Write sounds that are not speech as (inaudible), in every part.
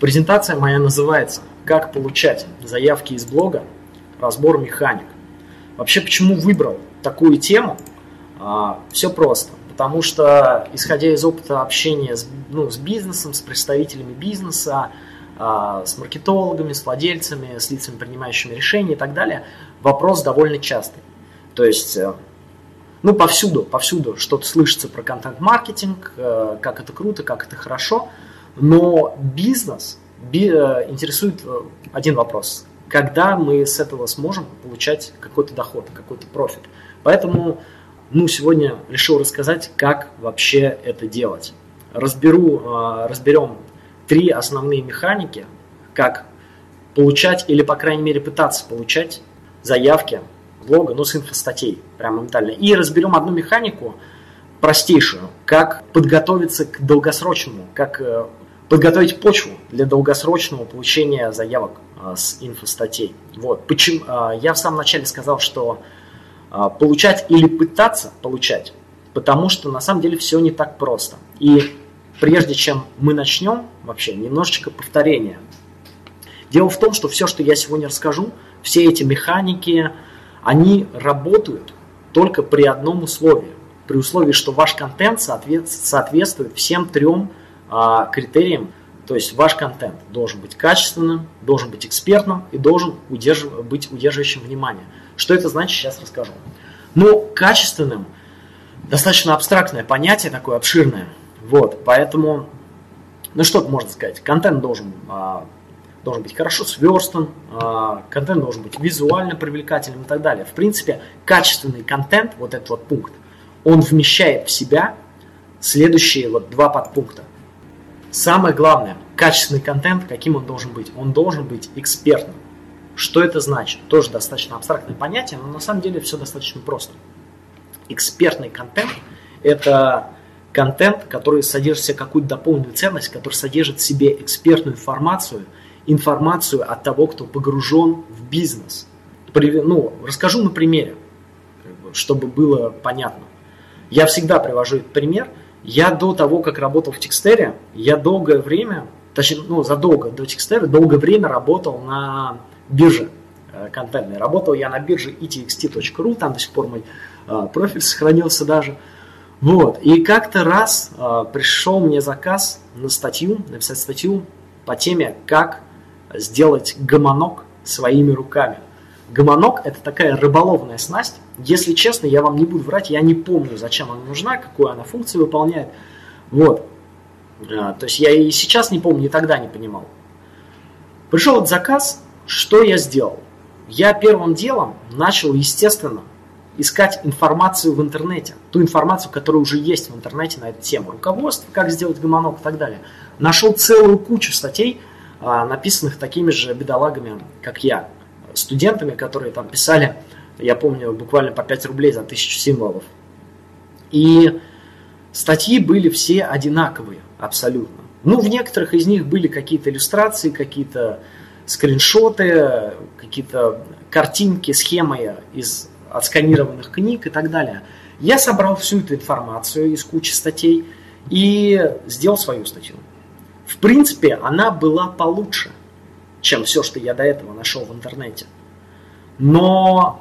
Презентация моя называется «Как получать заявки из блога. Разбор механик». Вообще, почему выбрал такую тему? А, все просто. Потому что, исходя из опыта общения с, ну, с бизнесом, с представителями бизнеса, а, с маркетологами, с владельцами, с лицами, принимающими решения и так далее, вопрос довольно частый. То есть, э, ну, повсюду, повсюду что-то слышится про контент-маркетинг, э, как это круто, как это хорошо, но бизнес би, э, интересует один вопрос. Когда мы с этого сможем получать какой-то доход, какой-то профит. Поэтому ну, сегодня решил рассказать, как вообще это делать. Разберу, разберем три основные механики, как получать или, по крайней мере, пытаться получать заявки блога, ну, с инфостатей, прям моментально. И разберем одну механику, простейшую, как подготовиться к долгосрочному, как э, подготовить почву для долгосрочного получения заявок э, с инфостатей. Вот. Почему, э, я в самом начале сказал, что получать или пытаться получать, потому что на самом деле все не так просто. И прежде чем мы начнем, вообще немножечко повторения. Дело в том, что все, что я сегодня расскажу, все эти механики, они работают только при одном условии. При условии, что ваш контент соответствует всем трем а, критериям. То есть ваш контент должен быть качественным, должен быть экспертным и должен удержив, быть удерживающим внимание. Что это значит, сейчас расскажу. Но качественным достаточно абстрактное понятие, такое обширное. Вот, поэтому, ну что можно сказать, контент должен, а, должен быть хорошо сверстан, а, контент должен быть визуально привлекательным и так далее. В принципе, качественный контент, вот этот вот пункт, он вмещает в себя следующие вот два подпункта. Самое главное, качественный контент, каким он должен быть? Он должен быть экспертным. Что это значит? Тоже достаточно абстрактное понятие, но на самом деле все достаточно просто. Экспертный контент – это контент, который содержит в себе какую-то дополненную ценность, который содержит в себе экспертную информацию, информацию от того, кто погружен в бизнес. Ну, расскажу на примере, чтобы было понятно. Я всегда привожу этот пример. Я до того, как работал в Текстере, я долгое время, точнее, ну, задолго до Текстера, долгое время работал на бирже э, контентной. Работал я на бирже etxt.ru, там до сих пор мой э, профиль сохранился даже. Вот. И как-то раз э, пришел мне заказ на статью, написать статью по теме, как сделать гомонок своими руками. Гомонок – это такая рыболовная снасть. Если честно, я вам не буду врать, я не помню, зачем она нужна, какую она функцию выполняет. Вот. А, то есть я и сейчас не помню, и тогда не понимал. Пришел этот заказ, что я сделал? Я первым делом начал, естественно, искать информацию в интернете, ту информацию, которая уже есть в интернете на эту тему, руководство, как сделать гомонок и так далее. Нашел целую кучу статей, а, написанных такими же бедолагами, как я, студентами, которые там писали, я помню, буквально по 5 рублей за тысячу символов. И статьи были все одинаковые, абсолютно. Ну, в некоторых из них были какие-то иллюстрации, какие-то скриншоты, какие-то картинки, схемы из отсканированных книг и так далее. Я собрал всю эту информацию из кучи статей и сделал свою статью. В принципе, она была получше, чем все, что я до этого нашел в интернете. Но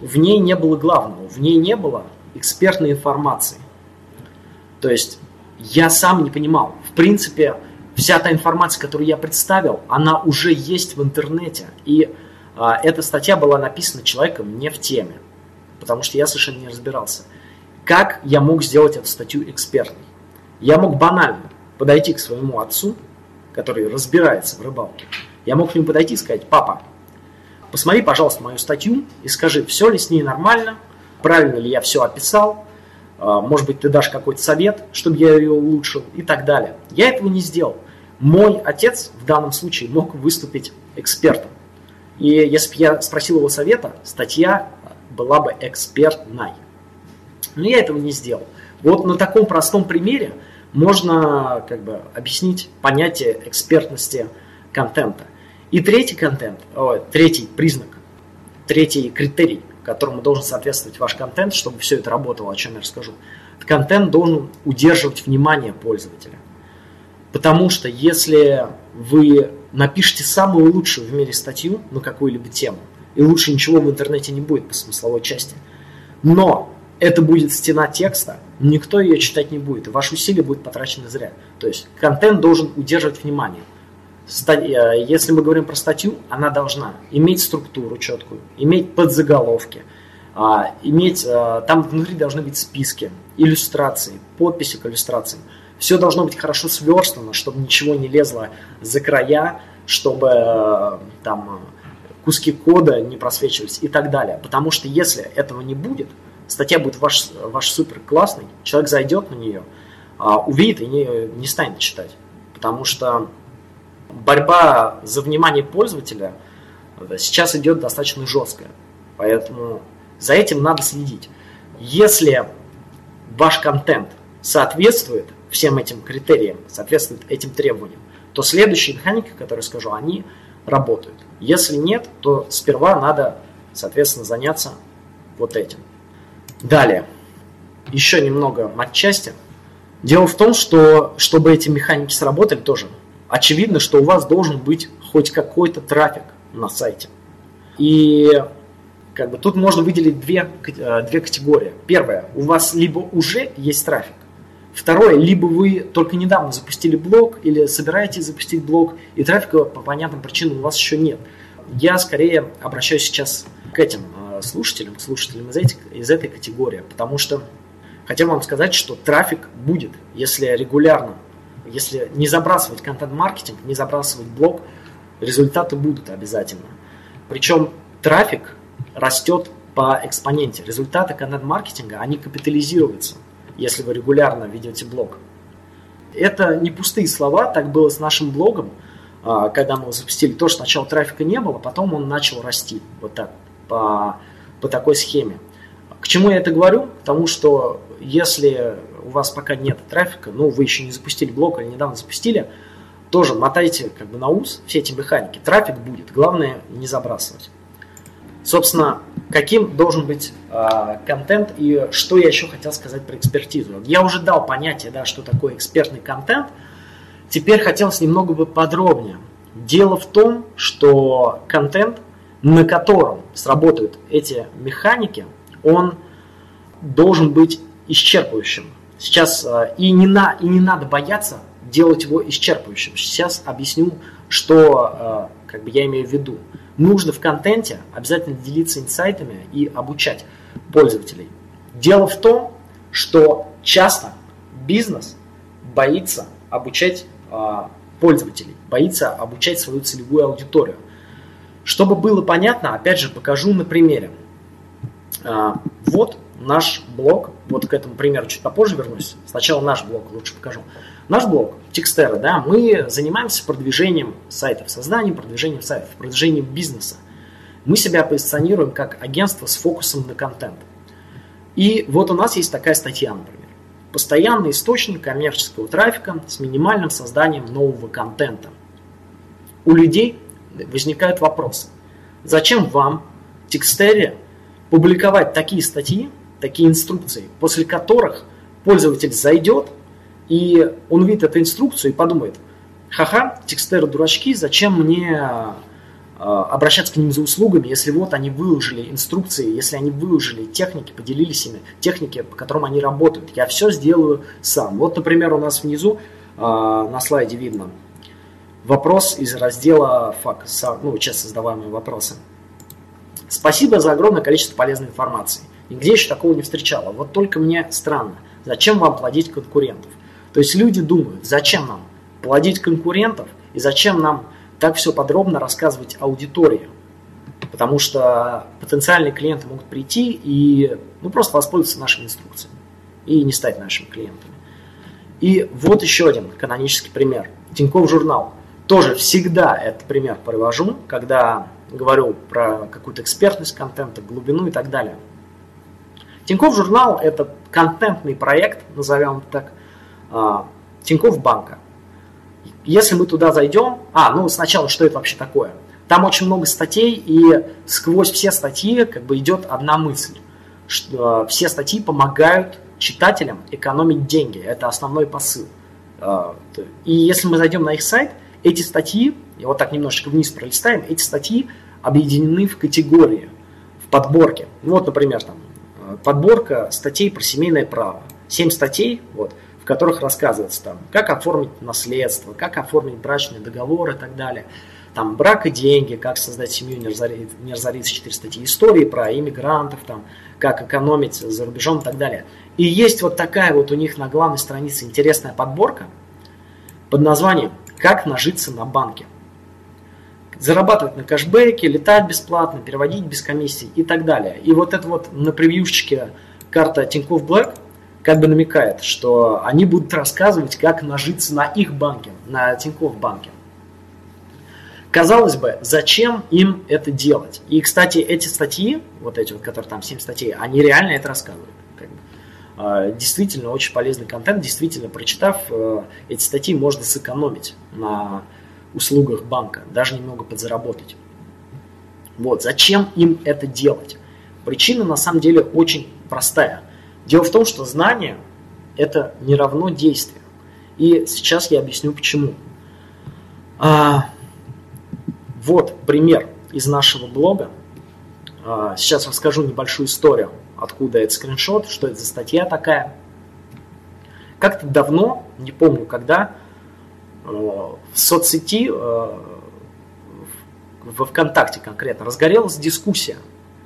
в ней не было главного, в ней не было экспертной информации. То есть я сам не понимал. В принципе, вся та информация, которую я представил, она уже есть в интернете. И а, эта статья была написана человеком не в теме, потому что я совершенно не разбирался. Как я мог сделать эту статью экспертной? Я мог банально подойти к своему отцу, который разбирается в рыбалке. Я мог к нему подойти и сказать, папа, посмотри, пожалуйста, мою статью и скажи, все ли с ней нормально, правильно ли я все описал, а, может быть, ты дашь какой-то совет, чтобы я ее улучшил и так далее. Я этого не сделал. Мой отец в данном случае мог выступить экспертом. И если бы я спросил его совета, статья была бы экспертной. Но я этого не сделал. Вот на таком простом примере можно как бы объяснить понятие экспертности контента. И третий контент, о, третий признак, третий критерий, которому должен соответствовать ваш контент, чтобы все это работало, о чем я расскажу. Контент должен удерживать внимание пользователя. Потому что если вы напишите самую лучшую в мире статью на какую-либо тему, и лучше ничего в интернете не будет по смысловой части, но это будет стена текста, никто ее читать не будет, и ваши усилия будут потрачены зря. То есть контент должен удерживать внимание. Э, если мы говорим про статью, она должна иметь структуру четкую, иметь подзаголовки, а, иметь, э, там внутри должны быть списки, иллюстрации, подписи к иллюстрациям. Все должно быть хорошо сверстано, чтобы ничего не лезло за края, чтобы э, там куски кода не просвечивались и так далее. Потому что если этого не будет, статья будет ваш, ваш супер классный, человек зайдет на нее, а, увидит и не, не станет читать. Потому что борьба за внимание пользователя сейчас идет достаточно жесткая. Поэтому за этим надо следить. Если ваш контент соответствует всем этим критериям, соответствует этим требованиям, то следующие механики, которые скажу, они работают. Если нет, то сперва надо, соответственно, заняться вот этим. Далее, еще немного матчасти. Дело в том, что чтобы эти механики сработали тоже, очевидно, что у вас должен быть хоть какой-то трафик на сайте. И как бы тут можно выделить две, э, две категории. Первое, у вас либо уже есть трафик, Второе, либо вы только недавно запустили блог или собираетесь запустить блог, и трафика по понятным причинам у вас еще нет. Я скорее обращаюсь сейчас к этим слушателям, к слушателям из, этих, из этой категории, потому что хотел вам сказать, что трафик будет, если регулярно, если не забрасывать контент-маркетинг, не забрасывать блог, результаты будут обязательно. Причем трафик растет по экспоненте. Результаты контент-маркетинга, они капитализируются, если вы регулярно ведете блог. Это не пустые слова, так было с нашим блогом, а, когда мы его запустили. То, что сначала трафика не было, потом он начал расти. Вот так, по по такой схеме. К чему я это говорю? К тому, что если у вас пока нет трафика, ну, вы еще не запустили блог или недавно запустили, тоже мотайте как бы на ус все эти механики. Трафик будет, главное не забрасывать. Собственно, каким должен быть э, контент и что я еще хотел сказать про экспертизу. Я уже дал понятие, да, что такое экспертный контент. Теперь хотелось немного бы подробнее. Дело в том, что контент – на котором сработают эти механики, он должен быть исчерпывающим. Сейчас э, и не, на, и не надо бояться делать его исчерпывающим. Сейчас объясню, что э, как бы я имею в виду. Нужно в контенте обязательно делиться инсайтами и обучать пользователей. Дело в том, что часто бизнес боится обучать э, пользователей, боится обучать свою целевую аудиторию – чтобы было понятно, опять же, покажу на примере. Вот наш блог, вот к этому примеру чуть попозже вернусь. Сначала наш блог лучше покажу. Наш блог, Текстера, да, мы занимаемся продвижением сайтов, созданием, продвижением сайтов, продвижением бизнеса. Мы себя позиционируем как агентство с фокусом на контент. И вот у нас есть такая статья, например. Постоянный источник коммерческого трафика с минимальным созданием нового контента. У людей возникают вопросы. Зачем вам, текстере, публиковать такие статьи, такие инструкции, после которых пользователь зайдет, и он видит эту инструкцию и подумает, ха-ха, текстеры дурачки, зачем мне а, обращаться к ним за услугами, если вот они выложили инструкции, если они выложили техники, поделились ими, техники, по которым они работают. Я все сделаю сам. Вот, например, у нас внизу э, на слайде видно Вопрос из раздела ФАК, ну, часто задаваемые вопросы. Спасибо за огромное количество полезной информации. Нигде еще такого не встречала. Вот только мне странно, зачем вам плодить конкурентов? То есть люди думают, зачем нам плодить конкурентов и зачем нам так все подробно рассказывать аудитории. Потому что потенциальные клиенты могут прийти и ну, просто воспользоваться нашими инструкциями и не стать нашими клиентами. И вот еще один канонический пример. Тинькофф журнал тоже всегда этот пример привожу, когда говорю про какую-то экспертность контента, глубину и так далее. Тинькофф журнал – это контентный проект, назовем так, а, Тинькофф банка. Если мы туда зайдем, а, ну сначала, что это вообще такое? Там очень много статей, и сквозь все статьи как бы идет одна мысль, что все статьи помогают читателям экономить деньги. Это основной посыл. А, и если мы зайдем на их сайт, эти статьи, и вот так немножечко вниз пролистаем, эти статьи объединены в категории, в подборке. Вот, например, там, э, подборка статей про семейное право. Семь статей, вот, в которых рассказывается, там, как оформить наследство, как оформить брачный договор и так далее. Там брак и деньги, как создать семью, не разориться, не разориться 4 статьи, истории про иммигрантов, там, как экономить за рубежом и так далее. И есть вот такая вот у них на главной странице интересная подборка под названием «Как нажиться на банке». Зарабатывать на кэшбэке, летать бесплатно, переводить без комиссий и так далее. И вот это вот на превьюшечке карта Тинькофф Black как бы намекает, что они будут рассказывать, как нажиться на их банке, на Тинькофф банке. Казалось бы, зачем им это делать? И, кстати, эти статьи, вот эти вот, которые там 7 статей, они реально это рассказывают. Как бы. А, действительно очень полезный контент, действительно, прочитав э, эти статьи, можно сэкономить на услугах банка, даже немного подзаработать. Вот, зачем им это делать? Причина на самом деле очень простая. Дело в том, что знание – это не равно действие. И сейчас я объясню почему. А, вот пример из нашего блога. А, сейчас расскажу небольшую историю, откуда этот скриншот, что это за статья такая. Как-то давно, не помню когда, в соцсети, э, во ВКонтакте конкретно, разгорелась дискуссия.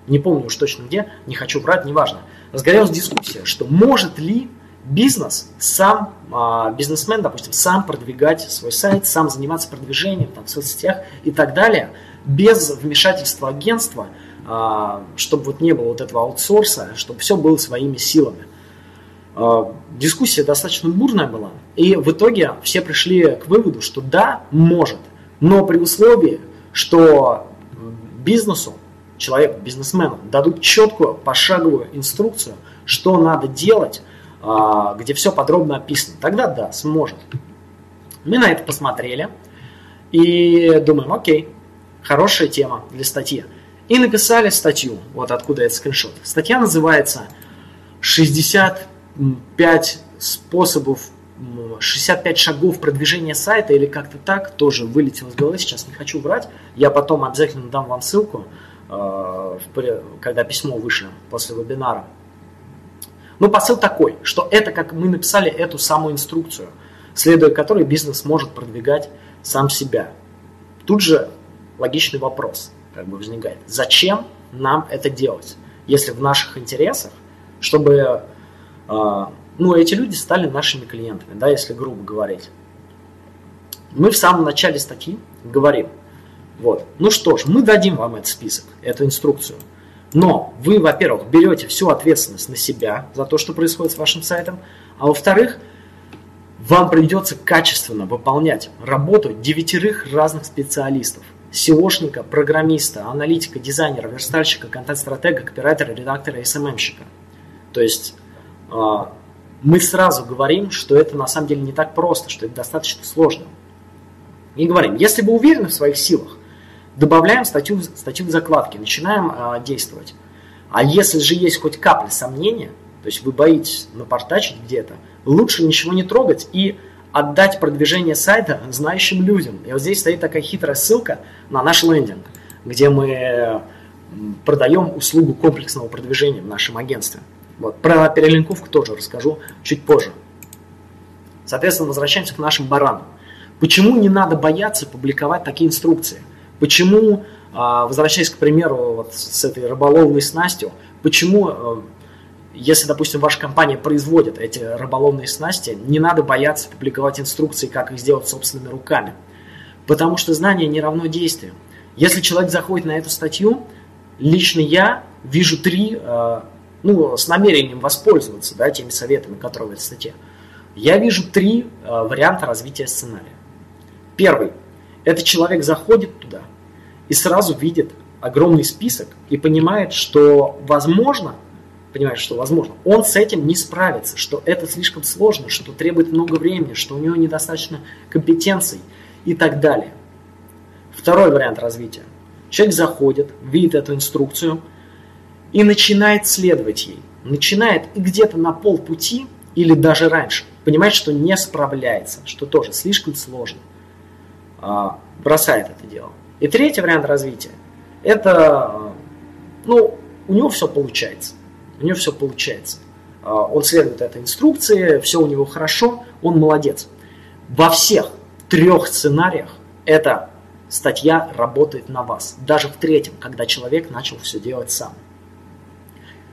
Не помню уж точно где, не хочу врать, неважно. Разгорелась дискуссия, что может ли бизнес, сам а, бизнесмен, допустим, сам продвигать свой сайт, сам заниматься продвижением там, в соцсетях и так далее, без вмешательства агентства, а, чтобы вот не было вот этого аутсорса, чтобы все было своими силами. А, дискуссия достаточно бурная была, и в итоге все пришли к выводу, что да, может, но при условии, что бизнесу, человеку, бизнесмену дадут четкую пошаговую инструкцию, что надо делать, а, где все подробно описано. Тогда да, сможет. Мы на это посмотрели и думаем, окей, хорошая тема для статьи. И написали статью, вот откуда этот скриншот. Статья называется «65 способов 65 шагов продвижения сайта или как-то так, тоже вылетело из головы, сейчас не хочу врать. Я потом обязательно дам вам ссылку, а, когда письмо вышло после вебинара. Но посыл такой, что это как мы написали эту самую инструкцию, следуя которой бизнес может продвигать сам себя. Тут же логичный вопрос как бы возникает. Зачем нам это делать, если в наших интересах, чтобы э, ну, эти люди стали нашими клиентами, да, если грубо говорить. Мы в самом начале статьи говорим, вот, ну что ж, мы дадим вам этот список, эту инструкцию – но вы, во-первых, берете всю ответственность на себя за то, что происходит с вашим сайтом, а во-вторых, вам придется качественно выполнять работу девятерых разных специалистов. SEOшника, программиста, аналитика, дизайнера, верстальщика, контент-стратега, копирайтера, редактора, SMM-щика. То есть а, мы сразу говорим, что это на самом деле не так просто, что это достаточно сложно. И говорим, если вы уверены в своих силах, добавляем статью, статью в закладке, начинаем э, действовать. А если же есть хоть капля сомнения, то есть вы боитесь напортачить где-то, лучше ничего не трогать и отдать продвижение сайта знающим людям. И вот здесь стоит такая хитрая ссылка на наш лендинг, где мы продаем услугу комплексного продвижения в нашем агентстве. Вот. Про перелинковку тоже расскажу чуть позже. Соответственно, возвращаемся к нашим баранам. Почему не надо бояться публиковать такие инструкции? Почему, а, возвращаясь к примеру вот с этой рыболовной снастью, почему, э, если, допустим, ваша компания производит эти рыболовные снасти, не надо бояться публиковать инструкции, как их сделать собственными руками? Потому что знание не равно действию. Если человек заходит на эту статью, лично я вижу три, э, ну, с намерением воспользоваться да, теми советами, которые в этой статье. Я вижу три э, варианта развития сценария. Первый – этот человек заходит туда и сразу видит огромный список и понимает, что возможно, понимает, что возможно, он с этим не справится, что это слишком сложно, что требует много времени, что у него недостаточно компетенций и так далее. Второй вариант развития. Человек заходит, видит эту инструкцию и начинает следовать ей. Начинает и где-то на полпути или даже раньше понимает, что не справляется, что тоже слишком сложно, а, бросает это дело. И третий вариант развития – это, ну, у него все получается. У него все получается. А, он следует этой инструкции, все у него хорошо, он молодец. Во всех трех сценариях эта статья работает на вас. Даже в третьем, когда человек начал все делать сам.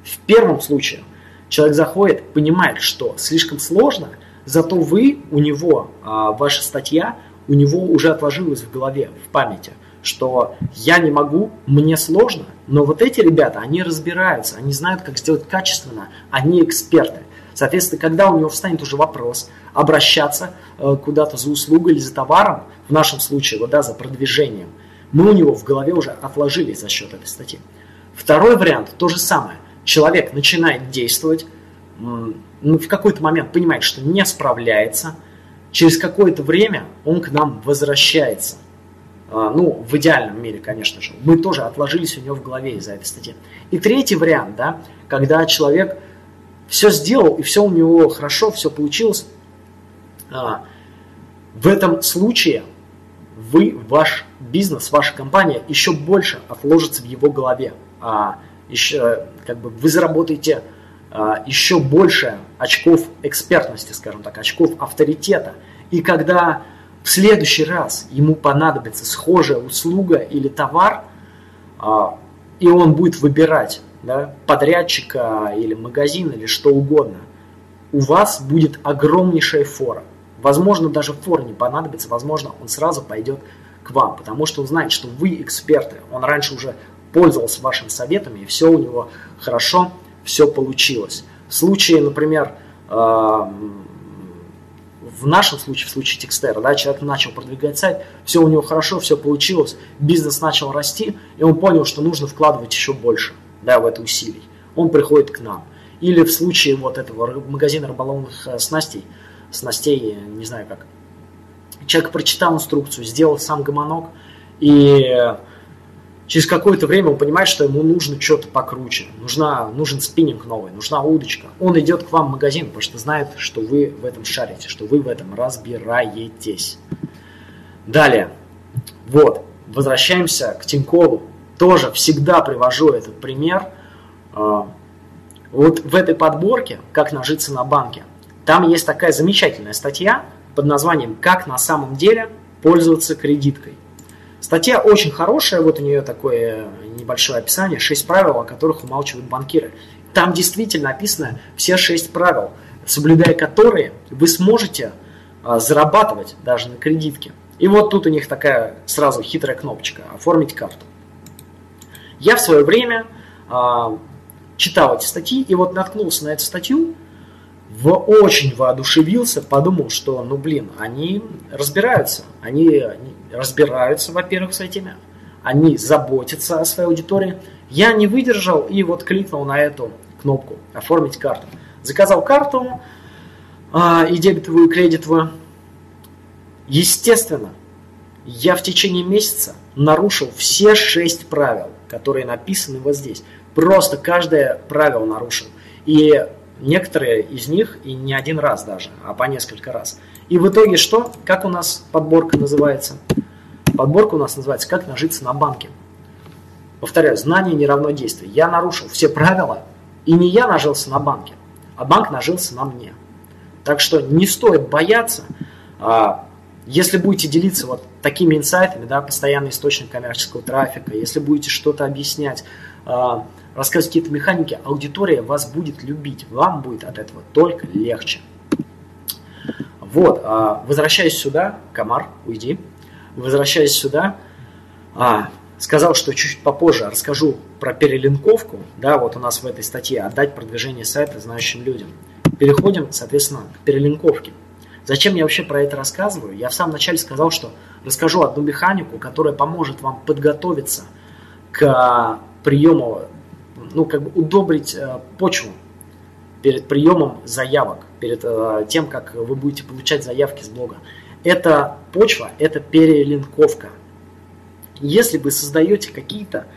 В первом случае человек заходит, понимает, что слишком сложно, зато вы, у него, а, ваша статья, у него уже отложилась в голове, в памяти, что я не могу, мне сложно, но вот эти ребята, они разбираются, они знают, как сделать качественно, они эксперты. Соответственно, когда у него встанет уже вопрос обращаться э, куда-то за услугой или за товаром, в нашем случае, вот, да, за продвижением, мы у него в голове уже отложили за счет этой статьи. Второй вариант, то же самое человек начинает действовать, ну, в какой-то момент понимает, что не справляется, через какое-то время он к нам возвращается. А, ну, в идеальном мире, конечно же. Мы тоже отложились у него в голове из-за этой статьи. И третий вариант, да, когда человек все сделал, и все у него хорошо, все получилось. А, в этом случае вы, ваш бизнес, ваша компания еще больше отложится в его голове. Еще, как бы вы заработаете а, еще больше очков экспертности, скажем так, очков авторитета. И когда в следующий раз ему понадобится схожая услуга или товар, а, и он будет выбирать да, подрядчика или магазин или что угодно, у вас будет огромнейшая фора. Возможно, даже фора не понадобится, возможно, он сразу пойдет к вам, потому что он знает, что вы эксперты. Он раньше уже пользовался вашими советами, и все у него хорошо, все получилось. В случае, например, э, в нашем случае, в случае Текстера, да, человек начал продвигать сайт, все у него хорошо, все получилось, бизнес начал расти, и он понял, что нужно вкладывать еще больше да, в это усилий. Он приходит к нам. Или в случае вот этого магазина рыболовных э, снастей, снастей, не знаю как, человек прочитал инструкцию, сделал сам гомонок, и через какое-то время он понимает, что ему нужно что-то покруче, нужна, нужен спиннинг новый, нужна удочка. Он идет к вам в магазин, потому что знает, что вы в этом шарите, что вы в этом разбираетесь. Далее, вот, возвращаемся к Тинькову. Тоже всегда привожу этот пример. А, вот в этой подборке «Как нажиться на банке» там есть такая замечательная статья под названием «Как на самом деле пользоваться кредиткой». Статья очень хорошая, вот у нее такое небольшое описание, шесть правил, о которых умалчивают банкиры. Там действительно описано все шесть правил, соблюдая которые вы сможете а, зарабатывать даже на кредитке. И вот тут у них такая сразу хитрая кнопочка «Оформить карту». Я в свое время а, читал эти статьи и вот наткнулся на эту статью, в, очень воодушевился, подумал, что, ну блин, они разбираются, они, они разбираются, во-первых, с этими, они заботятся о своей аудитории. Я не выдержал и вот кликнул на эту кнопку «Оформить карту». Заказал карту а, и дебетовую, и кредитовую. Естественно, я в течение месяца нарушил все шесть правил, которые написаны вот здесь. Просто каждое правило нарушил. И Некоторые из них и не один раз даже, а по несколько раз. И в итоге что? Как у нас подборка называется? Подборка у нас называется «Как нажиться на банке». Повторяю, знание не равно действию. Я нарушил все правила, и не я нажился на банке, а банк нажился на мне. Так что не стоит бояться, а, если будете делиться вот такими инсайтами, да, постоянный источник коммерческого трафика, если будете что-то объяснять, а, рассказывать какие-то механики, аудитория вас будет любить, вам будет от этого только легче. Вот, а, возвращаясь сюда, комар, уйди, возвращаясь сюда, а, сказал, что чуть-чуть попозже расскажу про перелинковку, да, вот у нас в этой статье «Отдать продвижение сайта знающим людям». Переходим, соответственно, к перелинковке. Зачем я вообще про это рассказываю? Я в самом начале сказал, что расскажу одну механику, которая поможет вам подготовиться к приему ну, как бы удобрить э, почву перед приемом заявок, перед э, тем, как вы будете получать заявки с блога. Это почва, это перелинковка. Если вы создаете какие-то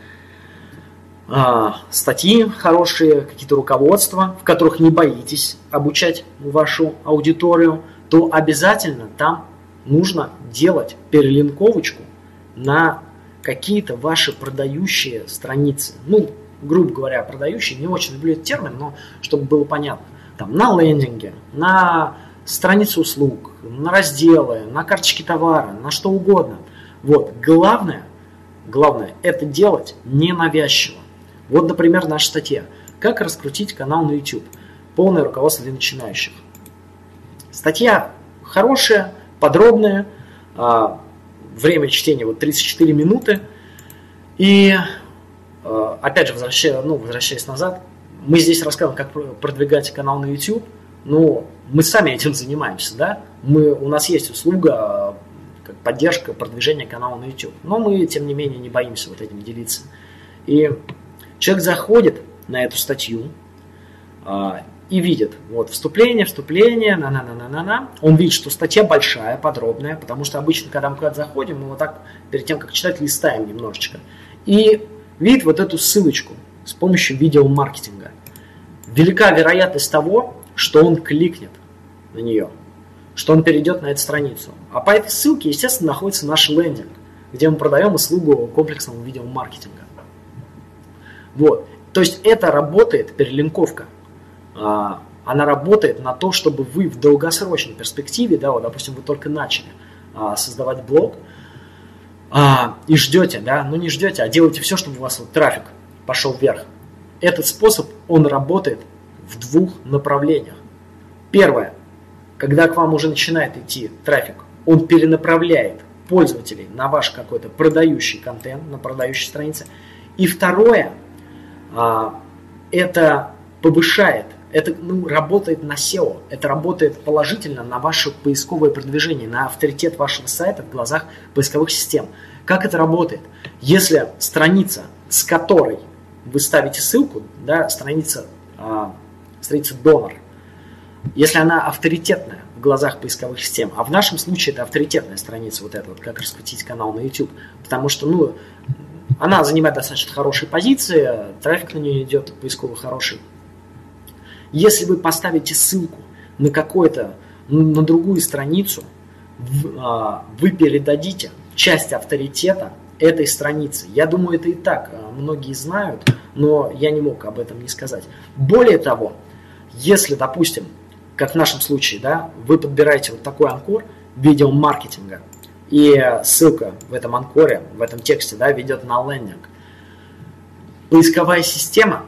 а, статьи хорошие, какие-то руководства, в которых не боитесь обучать вашу аудиторию, то обязательно там нужно делать перелинковочку на какие-то ваши продающие страницы. Ну, грубо говоря, продающие, не очень люблю этот термин, но чтобы было понятно. Там на лендинге, на странице услуг, на разделы, на карточки товара, на что угодно. Вот, главное, главное, это делать ненавязчиво. Вот, например, наша статья «Как раскрутить канал на YouTube». Полное руководство для начинающих. Статья хорошая, подробная, а, время чтения вот 34 минуты. И опять же, возвращаясь, ну, возвращаясь назад, мы здесь рассказываем, как продвигать канал на YouTube, но мы сами этим занимаемся, да? Мы, у нас есть услуга, как поддержка продвижения канала на YouTube, но мы, тем не менее, не боимся вот этим делиться. И Человек заходит на эту статью а, и видит, вот, вступление, вступление, на-на-на-на-на-на. Он видит, что статья большая, подробная, потому что обычно, когда мы куда-то заходим, мы вот так, перед тем, как читать, листаем немножечко. И видит вот эту ссылочку с помощью видеомаркетинга. Велика вероятность того, что он кликнет на нее, что он перейдет на эту страницу. А по этой ссылке, естественно, находится наш лендинг, где мы продаем услугу комплексного видеомаркетинга. Вот. То есть это работает, перелинковка, а, она работает на то, чтобы вы в долгосрочной перспективе, да, вот, допустим, вы только начали а, создавать блог, а, и ждете, да, ну не ждете, а делаете все, чтобы у вас вот трафик пошел вверх. Этот способ, он работает в двух направлениях. Первое, когда к вам уже начинает идти трафик, он перенаправляет пользователей на ваш какой-то продающий контент, на продающей странице. И второе, а, это повышает, это ну, работает на SEO, это работает положительно на ваше поисковое продвижение, на авторитет вашего сайта в глазах поисковых систем. Как это работает? Если страница, с которой вы ставите ссылку, да, страница, а, страница донор, если она авторитетная в глазах поисковых систем, а в нашем случае это авторитетная страница, вот эта вот, как раскрутить канал на YouTube, потому что, ну, она занимает достаточно хорошие позиции, трафик на нее идет поисковый хороший. Если вы поставите ссылку на какой-то, на другую страницу, а, вы передадите часть авторитета этой страницы. Я думаю, это и так а, многие знают, но я не мог об этом не сказать. Более того, если, допустим, как в нашем случае, да, вы подбираете вот такой анкор видеомаркетинга, и ссылка в этом анкоре, в этом тексте, да, ведет на лендинг. Поисковая система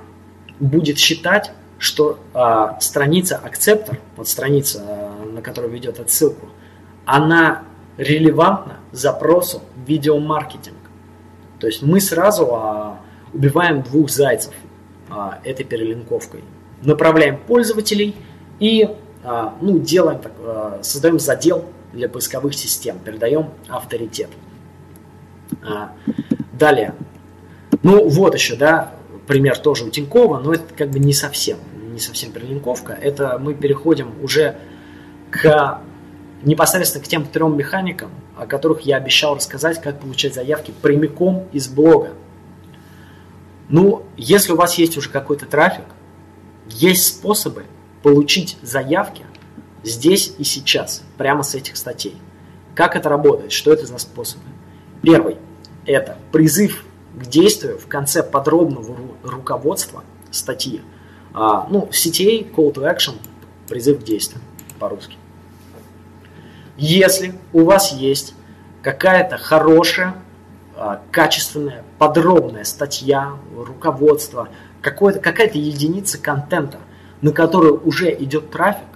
будет считать, что э, страница акцептор, вот страница, э, на которую ведет отсылку, она релевантна запросу видеомаркетинг. То есть мы сразу э, убиваем двух зайцев э, этой перелинковкой. Направляем пользователей и э, ну, делаем, так, э, создаем задел для поисковых систем. Передаем авторитет. А, далее. Ну, вот еще, да, пример тоже у Тинькова, но это как бы не совсем, не совсем перелинковка. Это мы переходим уже к непосредственно к тем трем механикам, о которых я обещал рассказать, как получать заявки прямиком из блога. Ну, если у вас есть уже какой-то трафик, есть способы получить заявки здесь и сейчас, прямо с этих статей. Как это работает? Что это за способы? Первый – это призыв к действию в конце подробного руководства статьи. А, ну, сетей, call to action, призыв к действию по-русски. Если у вас есть какая-то хорошая, а, качественная, подробная статья, руководство, какая-то единица контента, на которую уже идет трафик,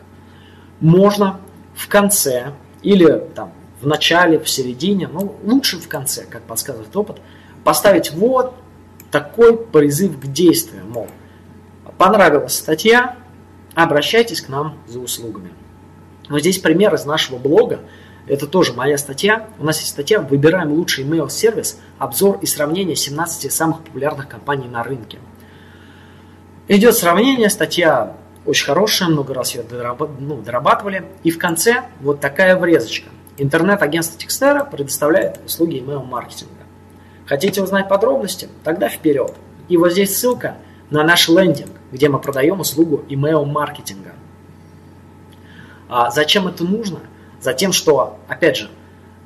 можно в конце или там в начале, в середине, ну лучше в конце, как подсказывает опыт, поставить вот такой призыв к действию, мол, понравилась статья, обращайтесь к нам за услугами. Но здесь пример из нашего блога, это тоже моя статья. У нас есть статья «Выбираем лучший email сервис обзор и сравнение 17 самых популярных компаний на рынке». Идет сравнение, статья очень хорошая, много раз ее ну, дорабатывали. И в конце вот такая врезочка. Интернет-агентство Текстера предоставляет услуги email-маркетинга. Хотите узнать подробности? Тогда вперед. И вот здесь ссылка на наш лендинг, где мы продаем услугу email-маркетинга. А зачем это нужно? Затем, что, опять же,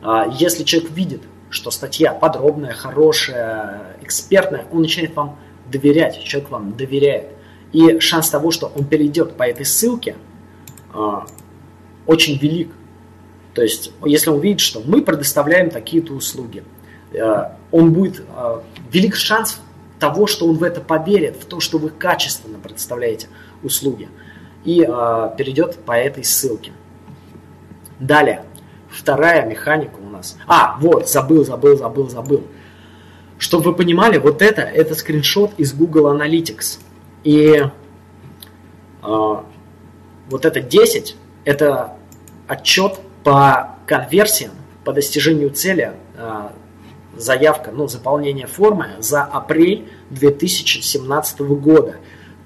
а, если человек видит, что статья подробная, хорошая, экспертная, он начинает вам доверять, человек вам доверяет. И шанс того, что он перейдет по этой ссылке, а, очень велик. То есть, если он видит, что мы предоставляем такие-то услуги, он будет э, велик шанс того, что он в это поверит, в то, что вы качественно предоставляете услуги, и э, перейдет по этой ссылке. Далее, вторая механика у нас. А, вот, забыл, забыл, забыл, забыл. Чтобы вы понимали, вот это, это скриншот из Google Analytics. И э, вот это 10, это отчет по конверсиям, по достижению цели, э, заявка, ну, заполнение формы за апрель 2017 года.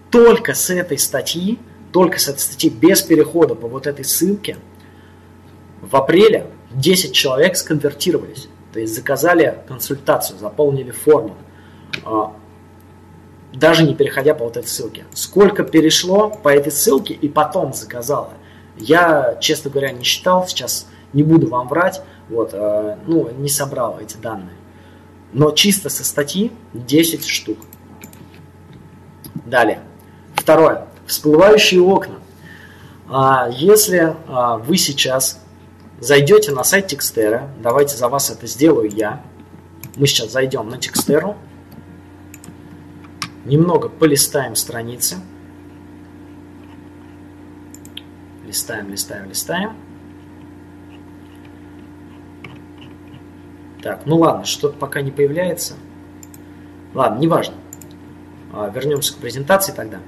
Только с этой статьи, только с этой статьи, без перехода по вот этой ссылке, в апреле 10 человек сконвертировались. То есть заказали консультацию, заполнили форму, а, даже не переходя по вот этой ссылке. Сколько перешло по этой ссылке и потом заказало, я, честно говоря, не считал, сейчас не буду вам врать, вот, а, ну, не собрал эти данные. Но чисто со статьи 10 штук. Далее. Второе. Всплывающие окна. А, если вы сейчас Зайдете на сайт Текстера. Давайте за вас это сделаю я. Мы сейчас зайдем на Текстеру. Немного полистаем страницы. Листаем, листаем, листаем. Так, ну ладно, что-то пока не появляется. Ладно, неважно. А, вернемся к презентации тогда.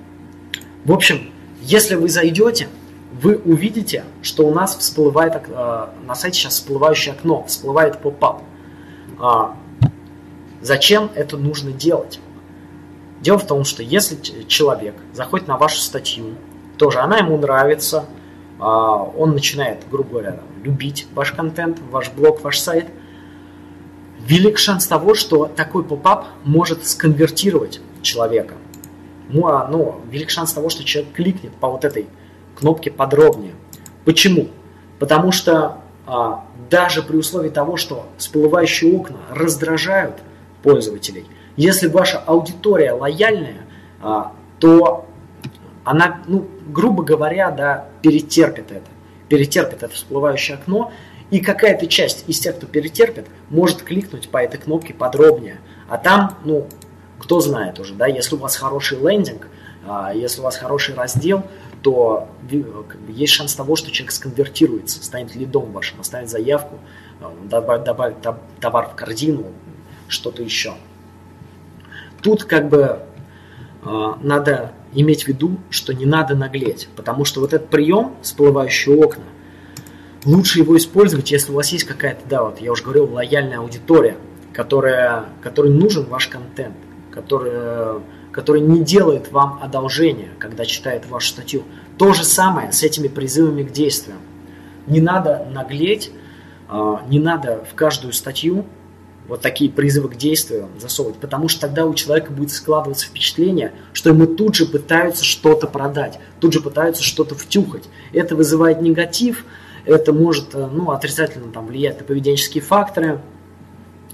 В общем, если вы зайдете, вы увидите, что у нас всплывает э, на сайте сейчас всплывающее окно, всплывает поп-ап. А, зачем это нужно делать? Дело в том, что если человек заходит на вашу статью, тоже она ему нравится, а, он начинает, грубо говоря, любить ваш контент, ваш блог, ваш сайт, велик шанс того, что такой поп-ап может сконвертировать человека. Ну, а, ну, велик шанс того, что человек кликнет по вот этой кнопки подробнее. Почему? Потому что а, даже при условии того, что всплывающие окна раздражают пользователей, если ваша аудитория лояльная, а, то она, ну, грубо говоря, да, перетерпит это. Перетерпит это всплывающее окно, и какая-то часть из тех, кто перетерпит, может кликнуть по этой кнопке подробнее. А там, ну, кто знает уже, да, если у вас хороший лендинг, а, если у вас хороший раздел, то есть шанс того, что человек сконвертируется, станет лидом вашим, оставит заявку, э, добавит, товар в корзину, что-то еще. Тут как бы э, надо иметь в виду, что не надо наглеть, потому что вот этот прием, всплывающие окна, лучше его использовать, если у вас есть какая-то, да, вот я уже говорил, лояльная аудитория, которая, которой нужен ваш контент, которая который не делает вам одолжения, когда читает вашу статью. То же самое с этими призывами к действиям. Не надо наглеть, а, не надо в каждую статью вот такие призывы к действию засовывать, потому что тогда у человека будет складываться впечатление, что ему тут же пытаются что-то продать, тут же пытаются что-то втюхать. Это вызывает негатив, это может э, ну, отрицательно там, влиять на поведенческие факторы,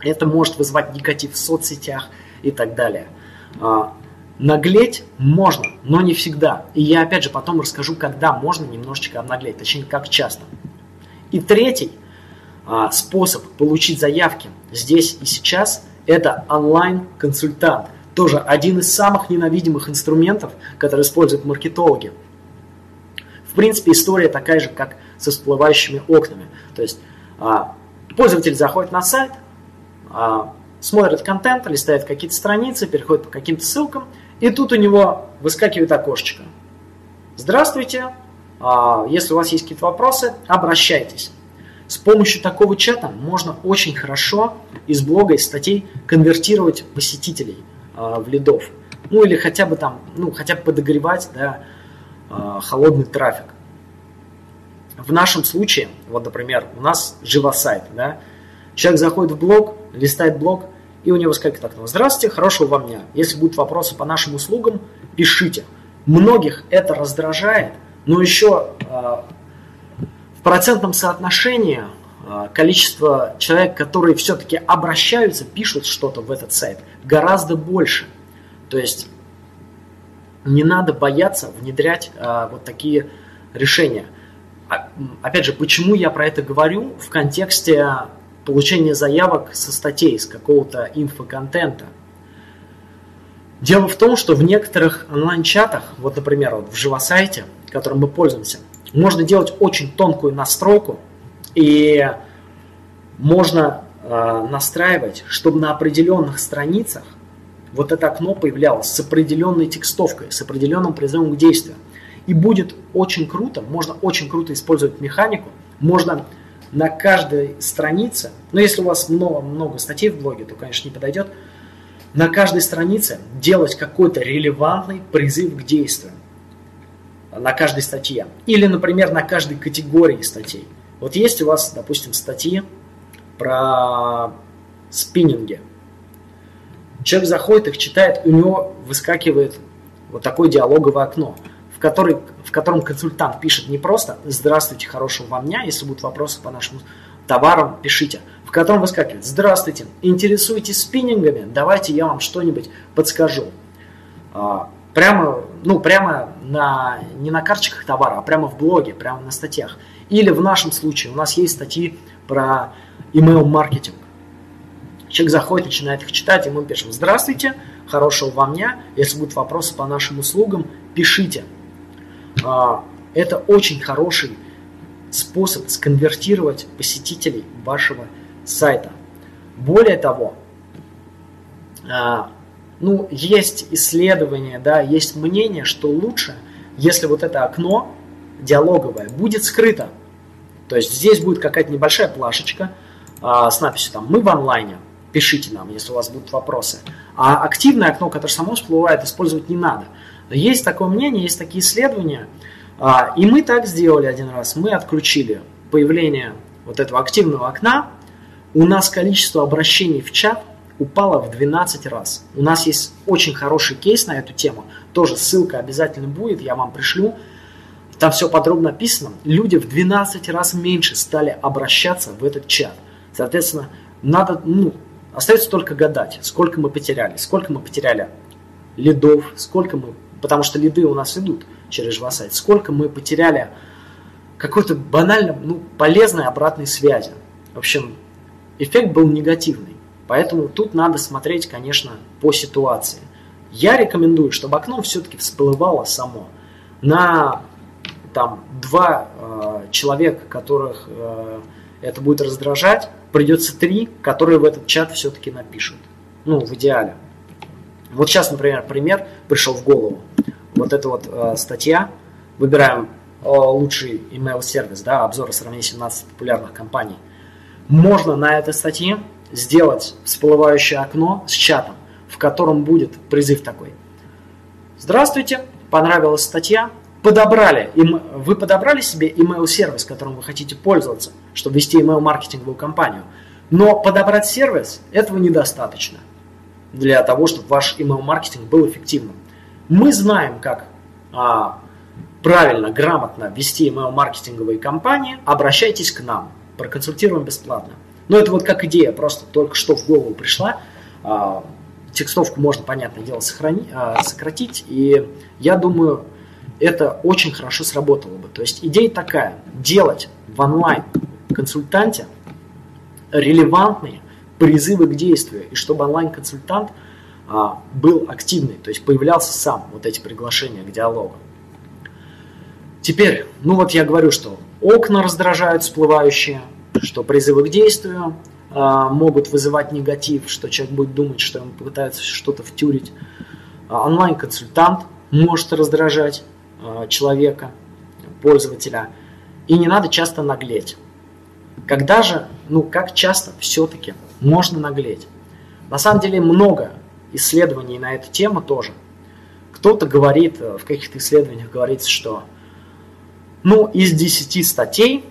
это может вызывать негатив в соцсетях и так далее. А, Наглеть можно, но не всегда. И я опять же потом расскажу, когда можно немножечко обнаглеть, точнее как часто. И третий а, способ получить заявки здесь и сейчас – это онлайн-консультант. Тоже один из самых ненавидимых инструментов, которые используют маркетологи. В принципе, история такая же, как со всплывающими окнами. То есть а, пользователь заходит на сайт, а, смотрит контент, листает какие-то страницы, переходит по каким-то ссылкам – и тут у него выскакивает окошечко. Здравствуйте, а, если у вас есть какие-то вопросы, обращайтесь. С помощью такого чата можно очень хорошо из блога, из статей конвертировать посетителей в лидов. Ну или хотя бы там, ну хотя бы подогревать да, холодный трафик. В нашем случае, вот, например, у нас живосайт, да, человек заходит в блог, листает блог, и у него выскакивает окно. Здравствуйте, хорошего вам дня. Если будут вопросы по нашим услугам, пишите. Многих это раздражает, но еще э, в процентном соотношении э, количество человек, которые все-таки обращаются, пишут что-то в этот сайт, гораздо больше. То есть не надо бояться внедрять э, вот такие решения. А, опять же, почему я про это говорю в контексте получения заявок со статей, с какого-то инфоконтента. Дело в том, что в некоторых онлайн-чатах, вот, например, вот в живосайте, которым мы пользуемся, можно делать очень тонкую настройку, и можно э, настраивать, чтобы на определенных страницах вот это окно появлялось с определенной текстовкой, с определенным призывом к действию. И будет очень круто, можно очень круто использовать механику, можно на каждой странице, но если у вас много, много статей в блоге, то, конечно, не подойдет, на каждой странице делать какой-то релевантный призыв к действию на каждой статье. Или, например, на каждой категории статей. Вот есть у вас, допустим, статьи про спиннинги. Человек заходит, их читает, у него выскакивает вот такое диалоговое окно – в, который, в котором консультант пишет не просто «Здравствуйте, хорошего вам дня», если будут вопросы по нашим товарам, пишите, в котором выскакивает «Здравствуйте, интересуетесь спиннингами? Давайте я вам что-нибудь подскажу». А, прямо, ну, прямо на, не на карточках товара, а прямо в блоге, прямо на статьях. Или в нашем случае у нас есть статьи про email-маркетинг. Человек заходит, начинает их читать, и мы пишем «Здравствуйте, хорошего вам дня, если будут вопросы по нашим услугам, пишите». А, это очень хороший способ сконвертировать посетителей вашего сайта. Более того, а, ну, есть исследования, да, есть мнение, что лучше, если вот это окно диалоговое будет скрыто. То есть здесь будет какая-то небольшая плашечка а, с надписью там «Мы в онлайне», пишите нам, если у вас будут вопросы. А активное окно, которое само всплывает, использовать не надо – есть такое мнение, есть такие исследования. А, и мы так сделали один раз. Мы отключили появление вот этого активного окна. У нас количество обращений в чат упало в 12 раз. У нас есть очень хороший кейс на эту тему. Тоже ссылка обязательно будет, я вам пришлю. Там все подробно написано. Люди в 12 раз меньше стали обращаться в этот чат. Соответственно, надо, ну, остается только гадать, сколько мы потеряли. Сколько мы потеряли лидов, сколько мы потому что лиды у нас идут через живосайт, сколько мы потеряли какой-то банально ну, полезной обратной связи. В общем, эффект был негативный. Поэтому тут надо смотреть, конечно, по ситуации. Я рекомендую, чтобы окно все-таки всплывало само. На там, два э, человека, которых э, это будет раздражать, придется три, которые в этот чат все-таки напишут. Ну, в идеале. Вот сейчас, например, пример пришел в голову. Вот эта вот э, статья. Выбираем э, лучший email сервис, да, обзор сравнения 17 популярных компаний. Можно на этой статье сделать всплывающее окно с чатом, в котором будет призыв такой. Здравствуйте, понравилась статья, подобрали, вы подобрали себе email сервис, которым вы хотите пользоваться, чтобы вести email маркетинговую кампанию. Но подобрать сервис этого недостаточно для того, чтобы ваш email-маркетинг был эффективным. Мы знаем, как а, правильно, грамотно вести email-маркетинговые кампании, обращайтесь к нам, проконсультируем бесплатно. Но это вот как идея, просто только что в голову пришла. А, текстовку можно, понятное дело, сохрани, а, сократить, и я думаю, это очень хорошо сработало бы. То есть идея такая, делать в онлайн-консультанте релевантные призывы к действию, и чтобы онлайн-консультант а, был активный, то есть появлялся сам, вот эти приглашения к диалогу. Теперь, ну вот я говорю, что окна раздражают всплывающие, что призывы к действию а, могут вызывать негатив, что человек будет думать, что ему пытаются что-то втюрить. А, онлайн-консультант может раздражать а, человека, пользователя. И не надо часто наглеть. Когда же, ну как часто все-таки можно наглеть? На самом деле много исследований на эту тему тоже. Кто-то говорит, э, в каких-то исследованиях говорится, что ну, из 10 статей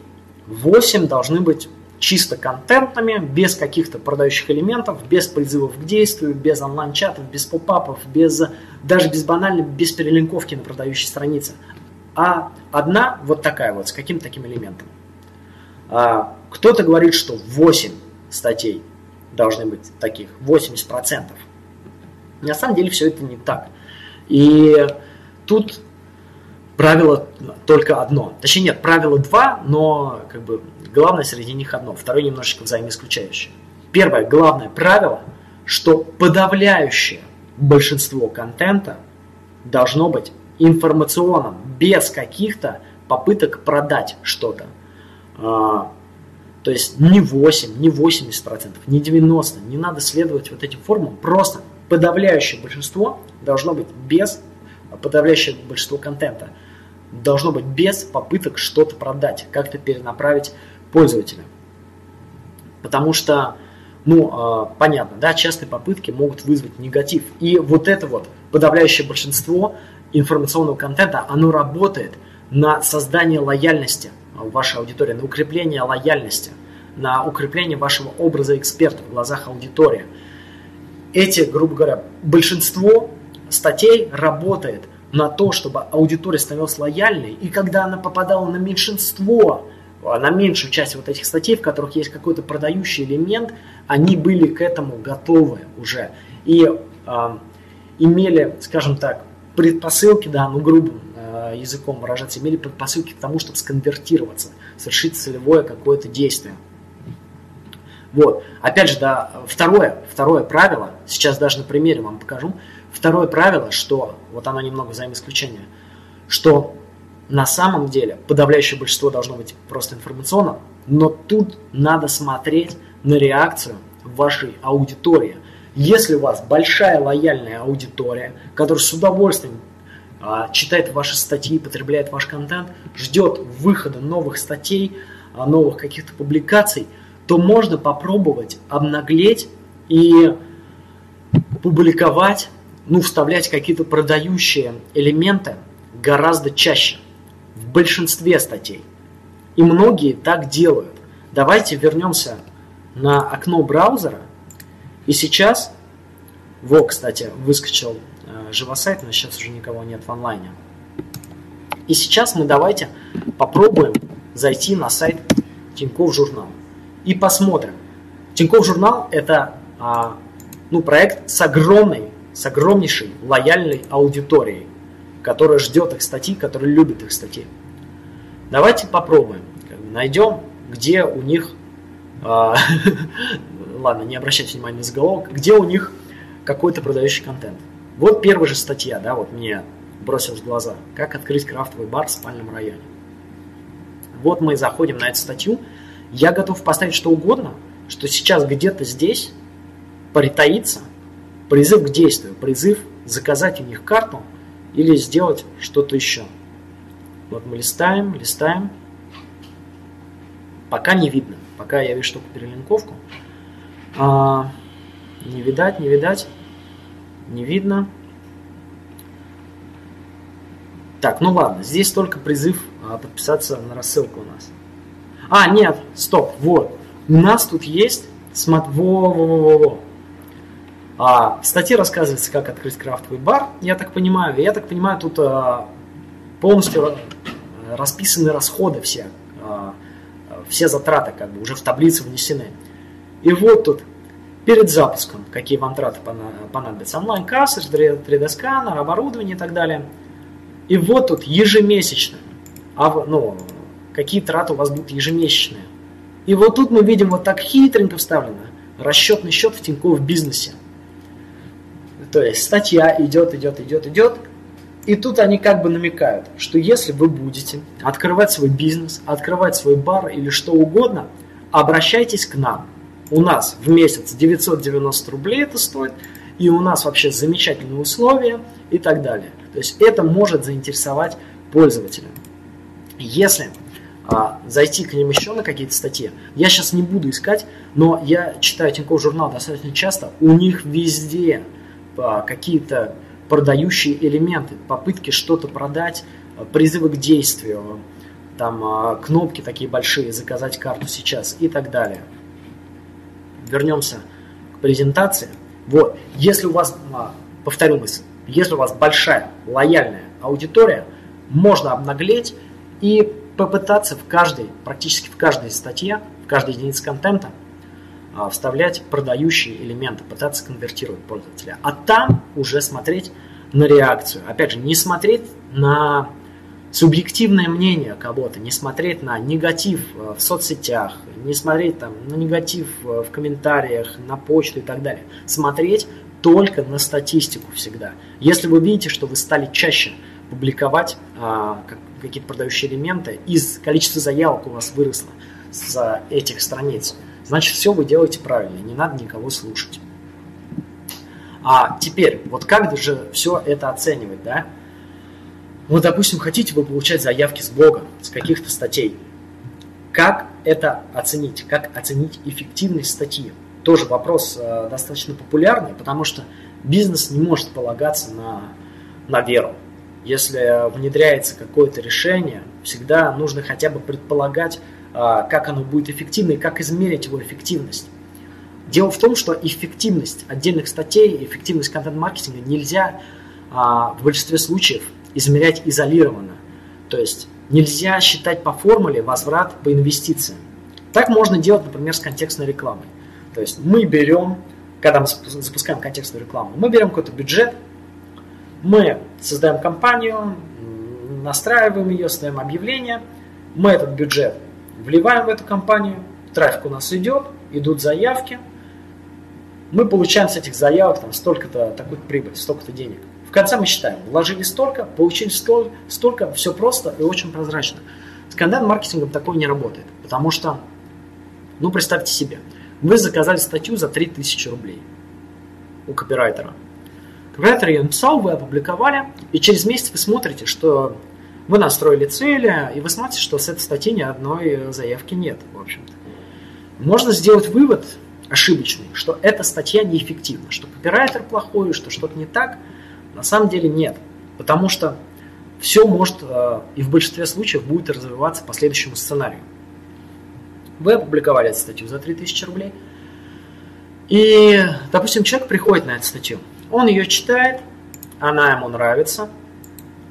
8 должны быть чисто контентными, без каких-то продающих элементов, без призывов к действию, без онлайн-чатов, без поп-апов, без, даже без банально, без перелинковки на продающей странице. А одна вот такая вот, с каким-то таким элементом. А, кто-то говорит, что 8 статей должны быть таких, 80%. На самом деле все это не так. И тут правило только одно. Точнее, нет, правило два, но как бы главное среди них одно. Второе немножечко взаимоисключающее. Первое, главное правило, что подавляющее большинство контента должно быть информационным, без каких-то попыток продать что-то. То есть не 8, не 80%, не 90%. Не надо следовать вот этим формулам. Просто подавляющее большинство должно быть без, подавляющее большинство контента должно быть без попыток что-то продать, как-то перенаправить пользователя. Потому что, ну, а, понятно, да, частые попытки могут вызвать негатив. И вот это вот подавляющее большинство информационного контента, оно работает на создание лояльности вашей аудитории, на укрепление лояльности, на укрепление вашего образа эксперта в глазах аудитории. Эти, грубо говоря, большинство статей работает на то, чтобы аудитория становилась лояльной, и когда она попадала на меньшинство, на меньшую часть вот этих статей, в которых есть какой-то продающий элемент, они были к этому готовы уже и э, имели, скажем так, предпосылки, да, ну грубым э, языком выражаться, имели предпосылки к тому, чтобы сконвертироваться, совершить целевое какое-то действие. Вот. Опять же, да, второе, второе правило, сейчас даже на примере вам покажу, второе правило, что, вот оно немного взаимоисключение, что на самом деле подавляющее большинство должно быть просто информационным, но тут надо смотреть на реакцию вашей аудитории – если у вас большая лояльная аудитория, которая с удовольствием читает ваши статьи, потребляет ваш контент, ждет выхода новых статей, а, новых каких-то публикаций, то можно попробовать обнаглеть и публиковать, ну, вставлять какие-то продающие элементы гораздо чаще, в большинстве статей. И многие так делают. Давайте вернемся на окно браузера и сейчас, во, кстати, выскочил живосайт, но сейчас уже никого нет в онлайне. И сейчас мы давайте попробуем зайти на сайт Тинькофф Журнал и посмотрим. Тинькофф Журнал это а, ну, проект с огромной, с огромнейшей лояльной аудиторией, которая ждет их статьи, которая любит их статьи. Давайте попробуем, найдем, где у них а, (laughs) ладно, не обращайте внимания на заголовок, где у них какой-то продающий контент. Вот первая же статья, да, вот мне бросилась в глаза. Как открыть крафтовый бар в спальном районе. Вот мы заходим на эту статью. Я готов поставить что угодно, что сейчас где-то здесь притаится призыв к действию, призыв заказать у них карту или сделать что-то еще. Вот мы листаем, листаем. Пока не видно. Пока я вижу только перелинковку. А, не видать, не видать. Не видно. Так, ну ладно, здесь только призыв а, подписаться на рассылку у нас. А, нет, стоп, вот. У нас тут есть, смотри, во, во, во, во. А, в статье рассказывается, как открыть крафтовый бар, я так понимаю. Я так понимаю, тут а, полностью расписаны расходы все, а, все затраты как бы уже в таблице внесены. И вот тут перед запуском, какие вам траты понадобятся. Онлайн-касса, 3D-сканер, оборудование и так далее. И вот тут ежемесячно, а, ну, какие траты у вас будут ежемесячные. И вот тут мы видим вот так хитренько вставлено расчетный счет в Тинькофф бизнесе. То есть статья идет, идет, идет, идет. И тут они как бы намекают, что если вы будете открывать свой бизнес, открывать свой бар или что угодно, обращайтесь к нам – у нас в месяц 990 рублей это стоит, и у нас вообще замечательные условия и так далее. То есть это может заинтересовать пользователя. Если а, зайти к ним еще на какие-то статьи, я сейчас не буду искать, но я читаю Тинькофф журнал достаточно часто, у них везде а, какие-то продающие элементы, попытки что-то продать, а, призывы к действию, там а, кнопки такие большие, заказать карту сейчас и так далее. Вернемся к презентации. Вот, если у вас, а, повторю мысль, если у вас большая, лояльная аудитория, можно обнаглеть и попытаться в каждой, практически в каждой статье, в каждой единице контента а, вставлять продающие элементы, пытаться конвертировать пользователя. А там уже смотреть на реакцию. Опять же, не смотреть на субъективное мнение кого-то, не смотреть на негатив э, в соцсетях, не смотреть там на негатив э, в комментариях, на почту и так далее. Смотреть только на статистику всегда. Если вы видите, что вы стали чаще публиковать а, какие-то продающие элементы, из количества заявок у вас выросло с этих страниц, значит все вы делаете правильно, не надо никого слушать. А теперь, вот как же все это оценивать, да? Вот, допустим, хотите вы получать заявки с блога, с каких-то статей. Как это оценить? Как оценить эффективность статьи? Тоже вопрос э, достаточно популярный, потому что бизнес не может полагаться на, на веру. Если внедряется какое-то решение, всегда нужно хотя бы предполагать, э, как оно будет эффективно и как измерить его эффективность. Дело в том, что эффективность отдельных статей, эффективность контент-маркетинга нельзя а, в большинстве случаев измерять изолированно. То есть нельзя считать по формуле возврат по инвестициям. Так можно делать, например, с контекстной рекламой. То есть мы берем, когда мы запускаем контекстную рекламу, мы берем какой-то бюджет, мы создаем компанию, настраиваем ее, создаем объявление, мы этот бюджет вливаем в эту компанию, трафик у нас идет, идут заявки, мы получаем с этих заявок там столько-то, такую прибыль, столько-то денег. В конце мы считаем, вложили столько, получили столько, столько, все просто и очень прозрачно. С контент-маркетингом такое не работает, потому что, ну представьте себе, вы заказали статью за 3000 рублей у копирайтера. Копирайтер ее написал, вы опубликовали, и через месяц вы смотрите, что вы настроили цели, и вы смотрите, что с этой статьи ни одной заявки нет, в общем-то. Можно сделать вывод ошибочный, что эта статья неэффективна, что копирайтер плохой, что что-то не так – на самом деле нет, потому что все может э, и в большинстве случаев будет развиваться по следующему сценарию. Вы опубликовали эту статью за 3000 рублей, и, допустим, человек приходит на эту статью, он ее читает, она ему нравится,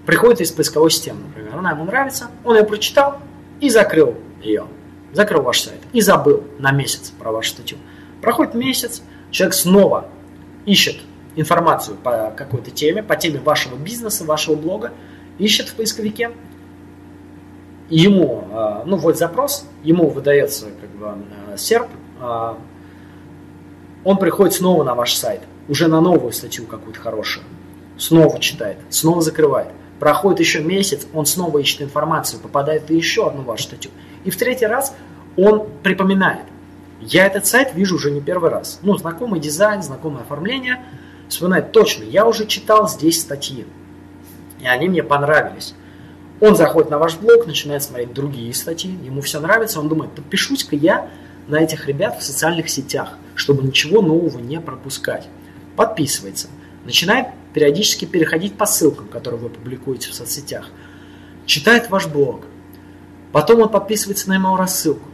приходит из поисковой системы, например, она ему нравится, он ее прочитал и закрыл ее, закрыл ваш сайт и забыл на месяц про вашу статью. Проходит месяц, человек снова ищет информацию по какой-то теме, по теме вашего бизнеса, вашего блога, ищет в поисковике, ему, а, ну, вводит запрос, ему выдается как бы а, серп, а, он приходит снова на ваш сайт, уже на новую статью какую-то хорошую, снова читает, снова закрывает. Проходит еще месяц, он снова ищет информацию, попадает в еще одну вашу статью. И в третий раз он припоминает. Я этот сайт вижу уже не первый раз. Ну, знакомый дизайн, знакомое оформление – вспоминает, точно, я уже читал здесь статьи, и они мне понравились. Он заходит на ваш блог, начинает смотреть другие статьи, ему все нравится, он думает, подпишусь-ка я на этих ребят в социальных сетях, чтобы ничего нового не пропускать. Подписывается, начинает периодически переходить по ссылкам, которые вы публикуете в соцсетях, читает ваш блог, потом он подписывается на email рассылку,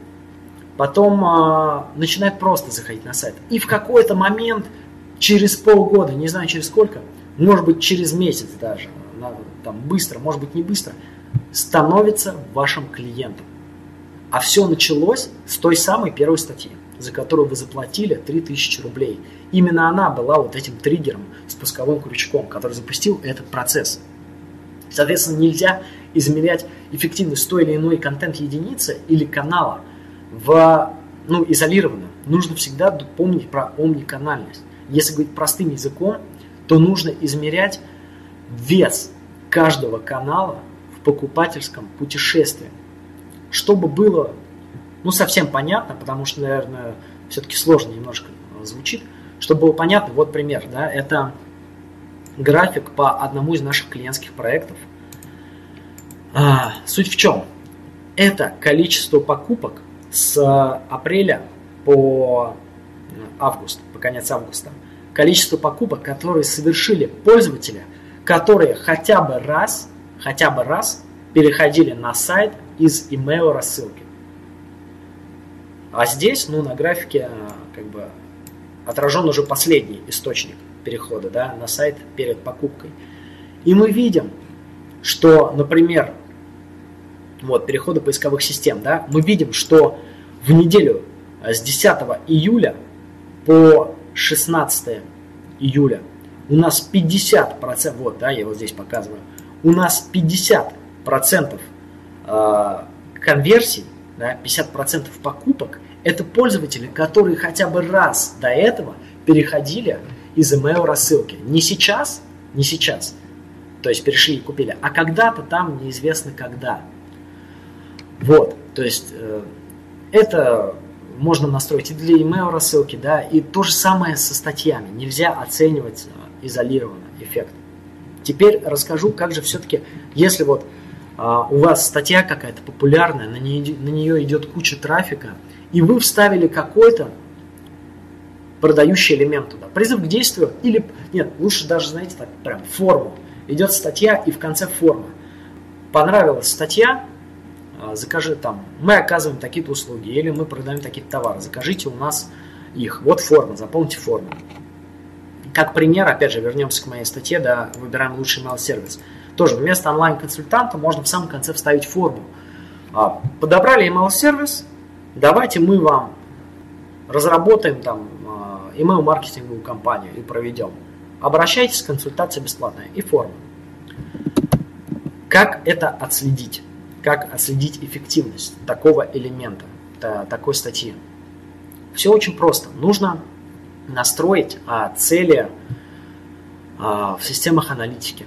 потом э, начинает просто заходить на сайт. И в какой-то момент через полгода, не знаю через сколько, может быть через месяц даже, там быстро, может быть не быстро, становится вашим клиентом. А все началось с той самой первой статьи, за которую вы заплатили 3000 рублей. Именно она была вот этим триггером, спусковым крючком, который запустил этот процесс. Соответственно, нельзя измерять эффективность той или иной контент-единицы или канала в, ну, изолированно. Нужно всегда помнить про омниканальность. Если говорить простым языком, то нужно измерять вес каждого канала в покупательском путешествии. Чтобы было ну, совсем понятно, потому что, наверное, все-таки сложно немножко звучит, чтобы было понятно, вот пример, да, это график по одному из наших клиентских проектов. А, суть в чем? Это количество покупок с апреля по август, по конец августа, количество покупок, которые совершили пользователи, которые хотя бы раз, хотя бы раз переходили на сайт из email рассылки. А здесь, ну, на графике, как бы, отражен уже последний источник перехода, да, на сайт перед покупкой. И мы видим, что, например, вот, перехода поисковых систем, да, мы видим, что в неделю с 10 июля по 16 июля у нас 50%, вот, да, я вот здесь показываю, у нас 50% э, конверсий, да, 50% покупок это пользователи, которые хотя бы раз до этого переходили из email рассылки. Не сейчас, не сейчас, то есть перешли и купили, а когда-то там неизвестно когда. Вот, то есть э, это можно настроить и для email рассылки, да, и то же самое со статьями. Нельзя оценивать э, изолированно эффект. Теперь расскажу, как же все-таки, если вот а, у вас статья какая-то популярная, на нее, на нее идет куча трафика, и вы вставили какой-то продающий элемент туда. Призыв к действию или, нет, лучше даже, знаете, так, прям форму. Идет статья и в конце форма. Понравилась статья, закажи там, мы оказываем такие-то услуги или мы продаем такие-то товары, закажите у нас их. Вот форма, заполните форму. Как пример, опять же, вернемся к моей статье, да, выбираем лучший email-сервис. Тоже вместо онлайн-консультанта можно в самом конце вставить форму. А, подобрали email-сервис, давайте мы вам разработаем там а, email-маркетинговую кампанию и проведем. Обращайтесь, консультация бесплатная и форма. Как это отследить? Как отследить эффективность такого элемента, такой статьи? Все очень просто. Нужно настроить а, цели а, в системах аналитики.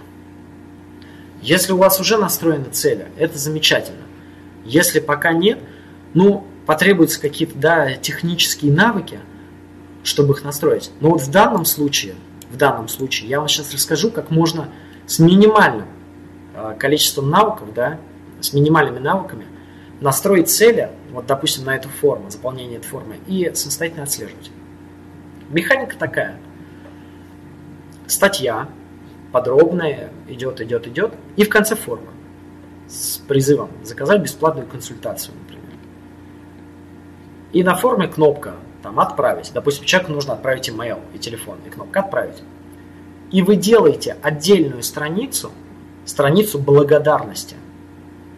Если у вас уже настроены цели, это замечательно. Если пока нет, ну, потребуются какие-то да, технические навыки, чтобы их настроить. Но вот в данном случае, в данном случае я вам сейчас расскажу, как можно с минимальным э, количеством навыков, да, с минимальными навыками настроить цели, вот допустим на эту форму, заполнение этой формы, и самостоятельно отслеживать. Механика такая. Статья подробная идет, идет, идет, и в конце форма с призывом заказать бесплатную консультацию, например. И на форме кнопка там «Отправить». Допустим, человеку нужно отправить email и телефон, и кнопка «Отправить». И вы делаете отдельную страницу, страницу благодарности,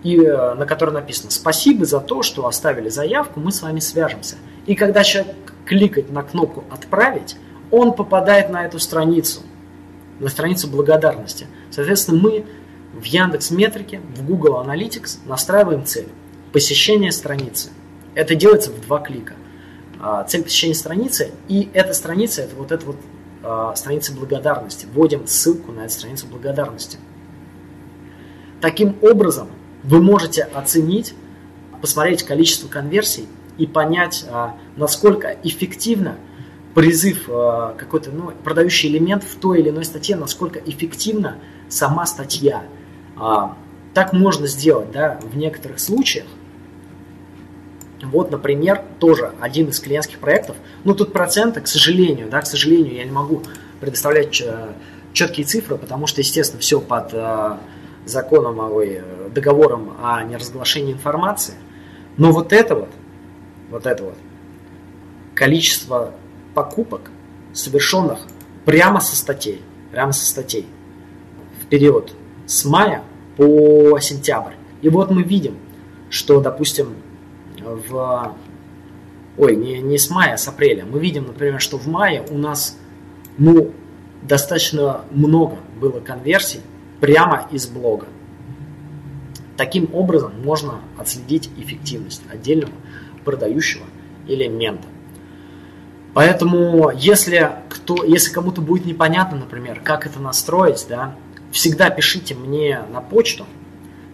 и, э, на которой написано «Спасибо за то, что оставили заявку, мы с вами свяжемся». И когда человек кликает на кнопку «Отправить», он попадает на эту страницу, на страницу благодарности. Соответственно, мы в Яндекс Метрике, в Google Analytics настраиваем цель посещения страницы. Это делается в два клика. А, цель посещения страницы, и эта страница, это вот эта вот а, страница благодарности. Вводим ссылку на эту страницу благодарности. Таким образом, вы можете оценить, посмотреть количество конверсий и понять, а, насколько эффективно призыв какой-то ну, продающий элемент в той или иной статье, насколько эффективна сама статья. Так можно сделать да, в некоторых случаях. Вот, например, тоже один из клиентских проектов. Ну, тут проценты, к сожалению, да, к сожалению, я не могу предоставлять четкие цифры, потому что, естественно, все под законом, ой, договором о неразглашении информации. Но вот это вот, вот это вот, количество покупок, совершенных прямо со статей, прямо со статей, в период с мая по сентябрь. И вот мы видим, что, допустим, в... Ой, не, не с мая, а с апреля. Мы видим, например, что в мае у нас ну, достаточно много было конверсий прямо из блога. Таким образом можно отследить эффективность отдельного продающего элемента. Поэтому, если, кто, если кому-то будет непонятно, например, как это настроить, да, всегда пишите мне на почту,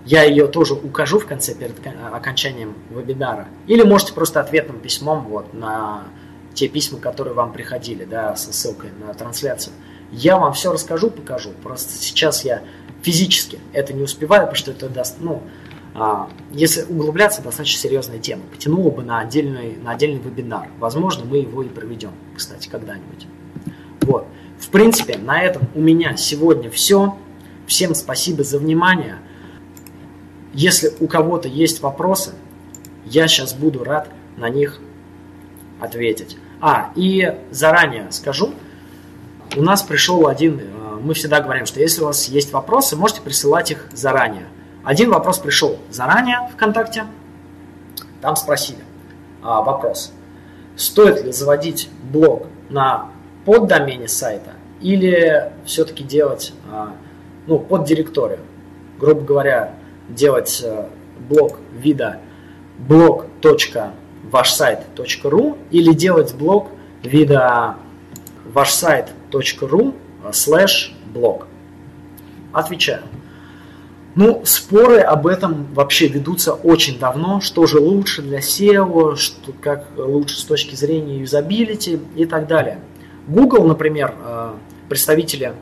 я ее тоже укажу в конце перед окончанием вебинара. Или можете просто ответным письмом вот, на те письма, которые вам приходили, да, со ссылкой на трансляцию. Я вам все расскажу, покажу. Просто сейчас я физически это не успеваю, потому что это даст, ну, а, если углубляться, достаточно серьезная тема. Потянуло бы на отдельный, на отдельный вебинар. Возможно, мы его и проведем, кстати, когда-нибудь. Вот. В принципе, на этом у меня сегодня все. Всем спасибо за внимание. если у кого-то есть вопросы, я сейчас буду рад на них ответить. А, и заранее скажу, у нас пришел один, э, мы всегда говорим, что если у вас есть вопросы, можете присылать их заранее. Один вопрос пришел заранее ВКонтакте, там спросили а, вопрос, стоит ли заводить блог на поддомене сайта или все-таки делать а, ну, под директорию. Грубо говоря, делать а, блог вида blog.вашсайт.ру или делать блог вида вашсайт.ру слэш блог. Отвечаю. Ну, споры об этом вообще ведутся очень давно, что же лучше для SEO, что, как лучше с точки зрения юзабилити и так далее. Google, например, э, представители,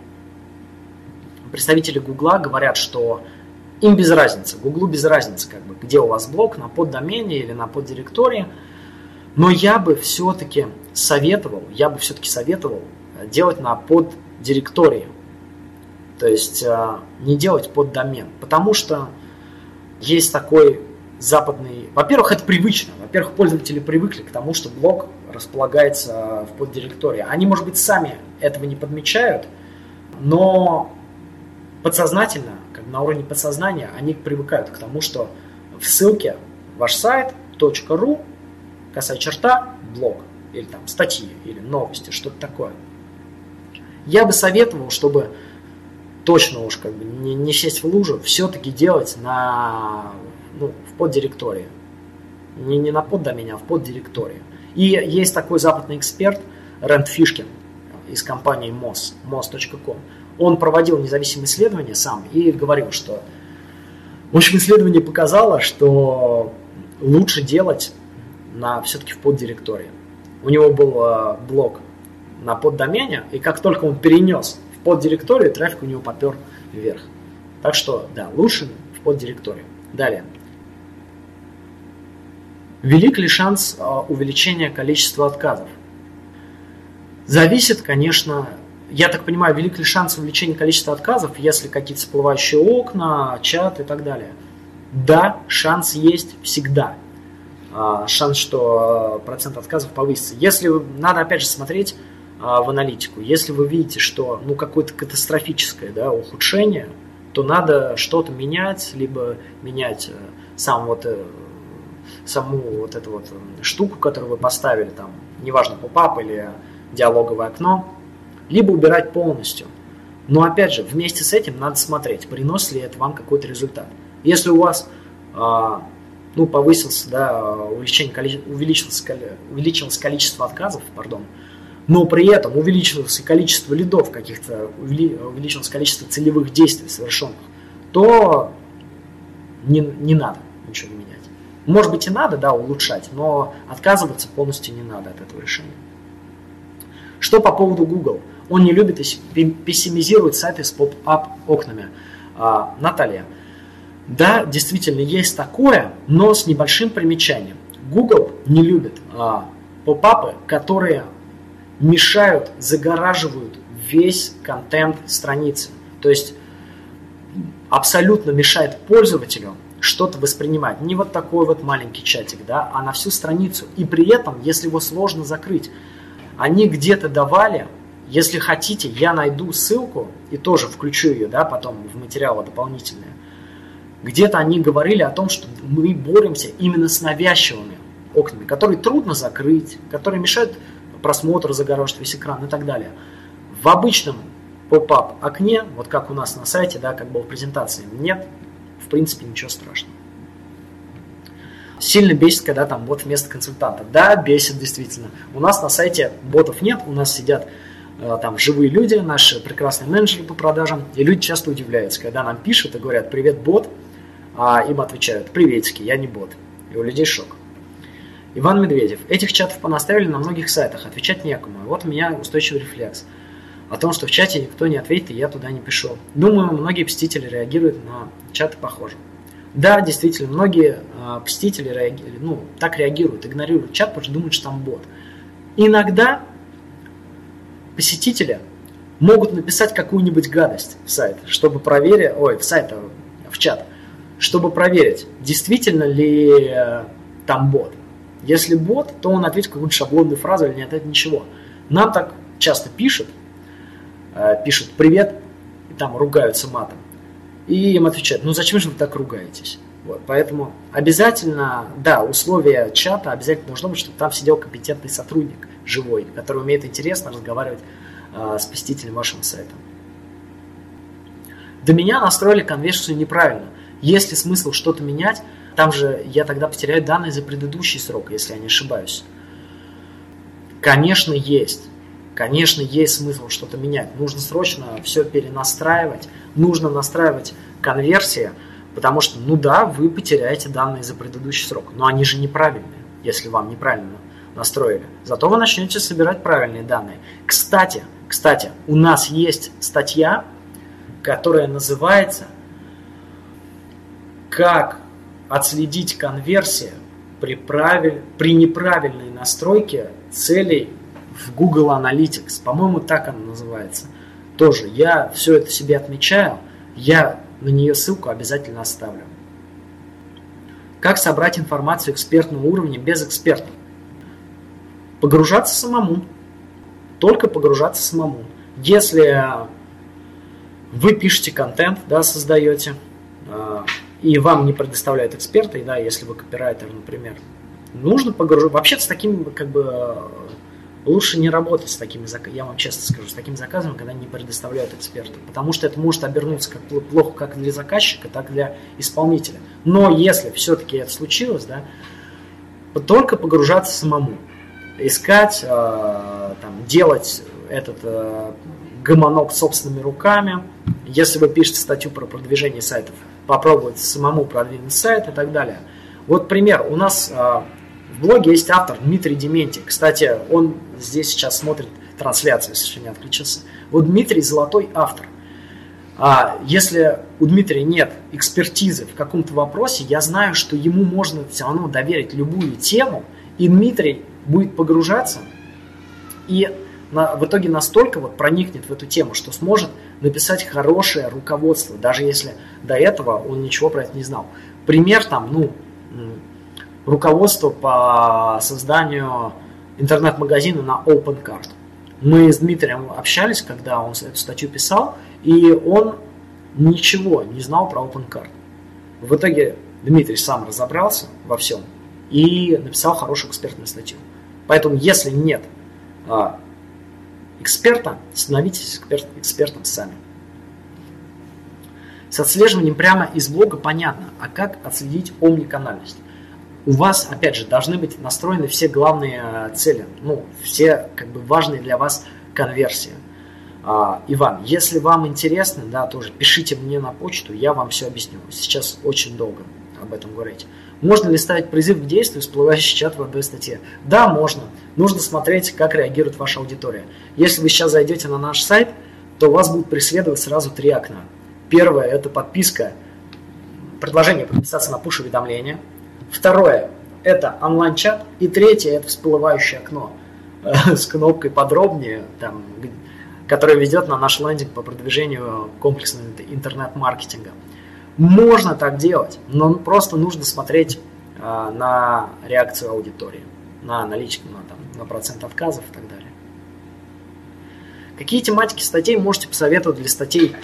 представители Google говорят, что им без разницы, Google без разницы, как бы, где у вас блок, на поддомене или на поддиректории. Но я бы все-таки советовал, я бы все-таки советовал делать на поддиректории. То есть э, не делать под домен. Потому что есть такой западный... Во-первых, это привычно. Во-первых, пользователи привыкли к тому, что блок располагается в поддиректории. Они, может быть, сами этого не подмечают, но подсознательно, как на уровне подсознания, они привыкают к тому, что в ссылке ваш сайт .ру косая черта блог или там статьи или новости, что-то такое. Я бы советовал, чтобы точно уж как бы не, не сесть в лужу, все-таки делать на, ну, в поддиректории. Не, не на поддомене, а в поддиректории. И есть такой западный эксперт Рэнд Фишкин из компании MOS, mos.com. Он проводил независимые исследования сам и говорил, что в общем, исследование показало, что лучше делать на, все-таки в поддиректории. У него был э, блок на поддомене, и как только он перенес поддиректорию, трафик у него попер вверх. Так что, да, лучше в поддиректорию. Далее. Велик ли шанс а, увеличения количества отказов? Зависит, конечно, я так понимаю, велик ли шанс увеличения количества отказов, если какие-то всплывающие окна, чат и так далее. Да, шанс есть всегда. А, шанс, что процент отказов повысится. Если надо опять же смотреть а, в аналитику. Если вы видите, что ну, какое-то катастрофическое да, ухудшение, то надо что-то менять, либо менять э, сам вот, э, саму вот эту вот штуку, которую вы поставили, там, неважно, поп или диалоговое окно, либо убирать полностью. Но опять же, вместе с этим надо смотреть, приносит ли это вам какой-то результат. Если у вас а, ну, повысился, да, увеличение, увеличилось, увеличилось количество отказов, пардон, но при этом увеличилось количество лидов каких-то, увеличилось количество целевых действий совершенных, то не, не надо ничего менять. Может быть и надо, да, улучшать, но отказываться полностью не надо от этого решения. Что по поводу Google? Он не любит пессимизировать сайты с поп-ап окнами. А, Наталья, да, действительно есть такое, но с небольшим примечанием. Google не любит а, поп-апы, которые мешают, загораживают весь контент страницы. То есть абсолютно мешает пользователю что-то воспринимать. Не вот такой вот маленький чатик, да, а на всю страницу. И при этом, если его сложно закрыть, они где-то давали, если хотите, я найду ссылку и тоже включу ее, да, потом в материалы дополнительные. Где-то они говорили о том, что мы боремся именно с навязчивыми окнами, которые трудно закрыть, которые мешают просмотр загораживает весь экран и так далее. В обычном поп-ап окне, вот как у нас на сайте, да, как было в презентации, нет, в принципе, ничего страшного. Сильно бесит, когда там бот вместо консультанта. Да, бесит действительно. У нас на сайте ботов нет, у нас сидят э, там живые люди, наши прекрасные менеджеры по продажам, и люди часто удивляются, когда нам пишут и говорят «Привет, бот», а им отвечают «Приветики, я не бот». И у людей шок. Иван Медведев. Этих чатов понаставили на многих сайтах, отвечать некому. вот у меня устойчивый рефлекс. О том, что в чате никто не ответит, и я туда не пишу. Думаю, многие посетители реагируют на чаты похоже. Да, действительно, многие э, посетители реаги... ну, так реагируют, игнорируют чат, потому что думают, что там бот. Иногда посетители могут написать какую-нибудь гадость в сайт, чтобы проверить, ой, в сайт, а в чат, чтобы проверить, действительно ли э, там бот. Если бот, то он ответит какую-нибудь шаблонную фразу или не ответит ничего. Нам так часто пишут, э, пишут «привет», и там ругаются матом. И им отвечают, ну зачем же вы так ругаетесь? Вот, поэтому обязательно, да, условия чата обязательно должно быть, чтобы там сидел компетентный сотрудник, живой, который умеет интересно разговаривать э, с посетителем вашего сайта. До меня настроили конверсию неправильно. Есть ли смысл что-то менять? Там же я тогда потеряю данные за предыдущий срок, если я не ошибаюсь. Конечно, есть. Конечно, есть смысл что-то менять. Нужно срочно все перенастраивать. Нужно настраивать конверсии, потому что, ну да, вы потеряете данные за предыдущий срок. Но они же неправильные, если вам неправильно настроили. Зато вы начнете собирать правильные данные. Кстати, кстати, у нас есть статья, которая называется «Как отследить конверсию при, правиль... при неправильной настройке целей в Google Analytics». По-моему, так она называется. Тоже я все это себе отмечаю, я на нее ссылку обязательно оставлю. Как собрать информацию экспертного уровня без экспертов? Погружаться самому. Только погружаться самому. Если вы пишете контент, да, создаете, а, и вам не предоставляют эксперты, да, если вы копирайтер, например, нужно погружаться. Вообще-то с таким, как бы, лучше не работать с такими заказами, я вам честно скажу, с таким заказом, когда не предоставляют эксперты, потому что это может обернуться как плохо как для заказчика, так и для исполнителя. Но если все-таки это случилось, да, только погружаться самому, искать, э, там, делать этот э, гомонок собственными руками. Если вы пишете статью про продвижение сайтов, попробовать самому продвинуть сайт и так далее. Вот пример. У нас э, в блоге есть автор Дмитрий Дементий. Кстати, он здесь сейчас смотрит трансляцию, если не отключился. Вот Дмитрий золотой автор. А если у Дмитрия нет экспертизы в каком-то вопросе, я знаю, что ему можно все равно доверить любую тему, и Дмитрий будет погружаться и на, в итоге настолько вот проникнет в эту тему, что сможет написать хорошее руководство, даже если до этого он ничего про это не знал. Пример там, ну, руководство по созданию интернет-магазина на OpenCard. Мы с Дмитрием общались, когда он эту статью писал, и он ничего не знал про OpenCard. В итоге Дмитрий сам разобрался во всем и написал хорошую экспертную статью. Поэтому, если нет а, эксперта, становитесь эксперт, экспертом сами. С отслеживанием прямо из блога понятно, а как отследить омниканальность? У вас, опять же, должны быть настроены все главные а, цели, ну, все как бы важные для вас конверсии. А, Иван, если вам интересно, да, тоже пишите мне на почту, я вам все объясню. Сейчас очень долго об этом говорить. Можно ли ставить призыв к действию, всплывающий чат в одной статье? Да, можно. Нужно смотреть, как реагирует ваша аудитория. Если вы сейчас зайдете на наш сайт, то вас будут преследовать сразу три окна. Первое – это подписка, предложение подписаться на пуш-уведомления. Второе – это онлайн-чат. И третье – это всплывающее окно э, (laughs) с кнопкой «Подробнее», там, которое ведет на наш лендинг по продвижению комплексного интернет-маркетинга. Можно так делать, но просто нужно смотреть э, на реакцию аудитории, на аналитику, на, там, на процент отказов и так далее. Какие тематики статей можете посоветовать для статей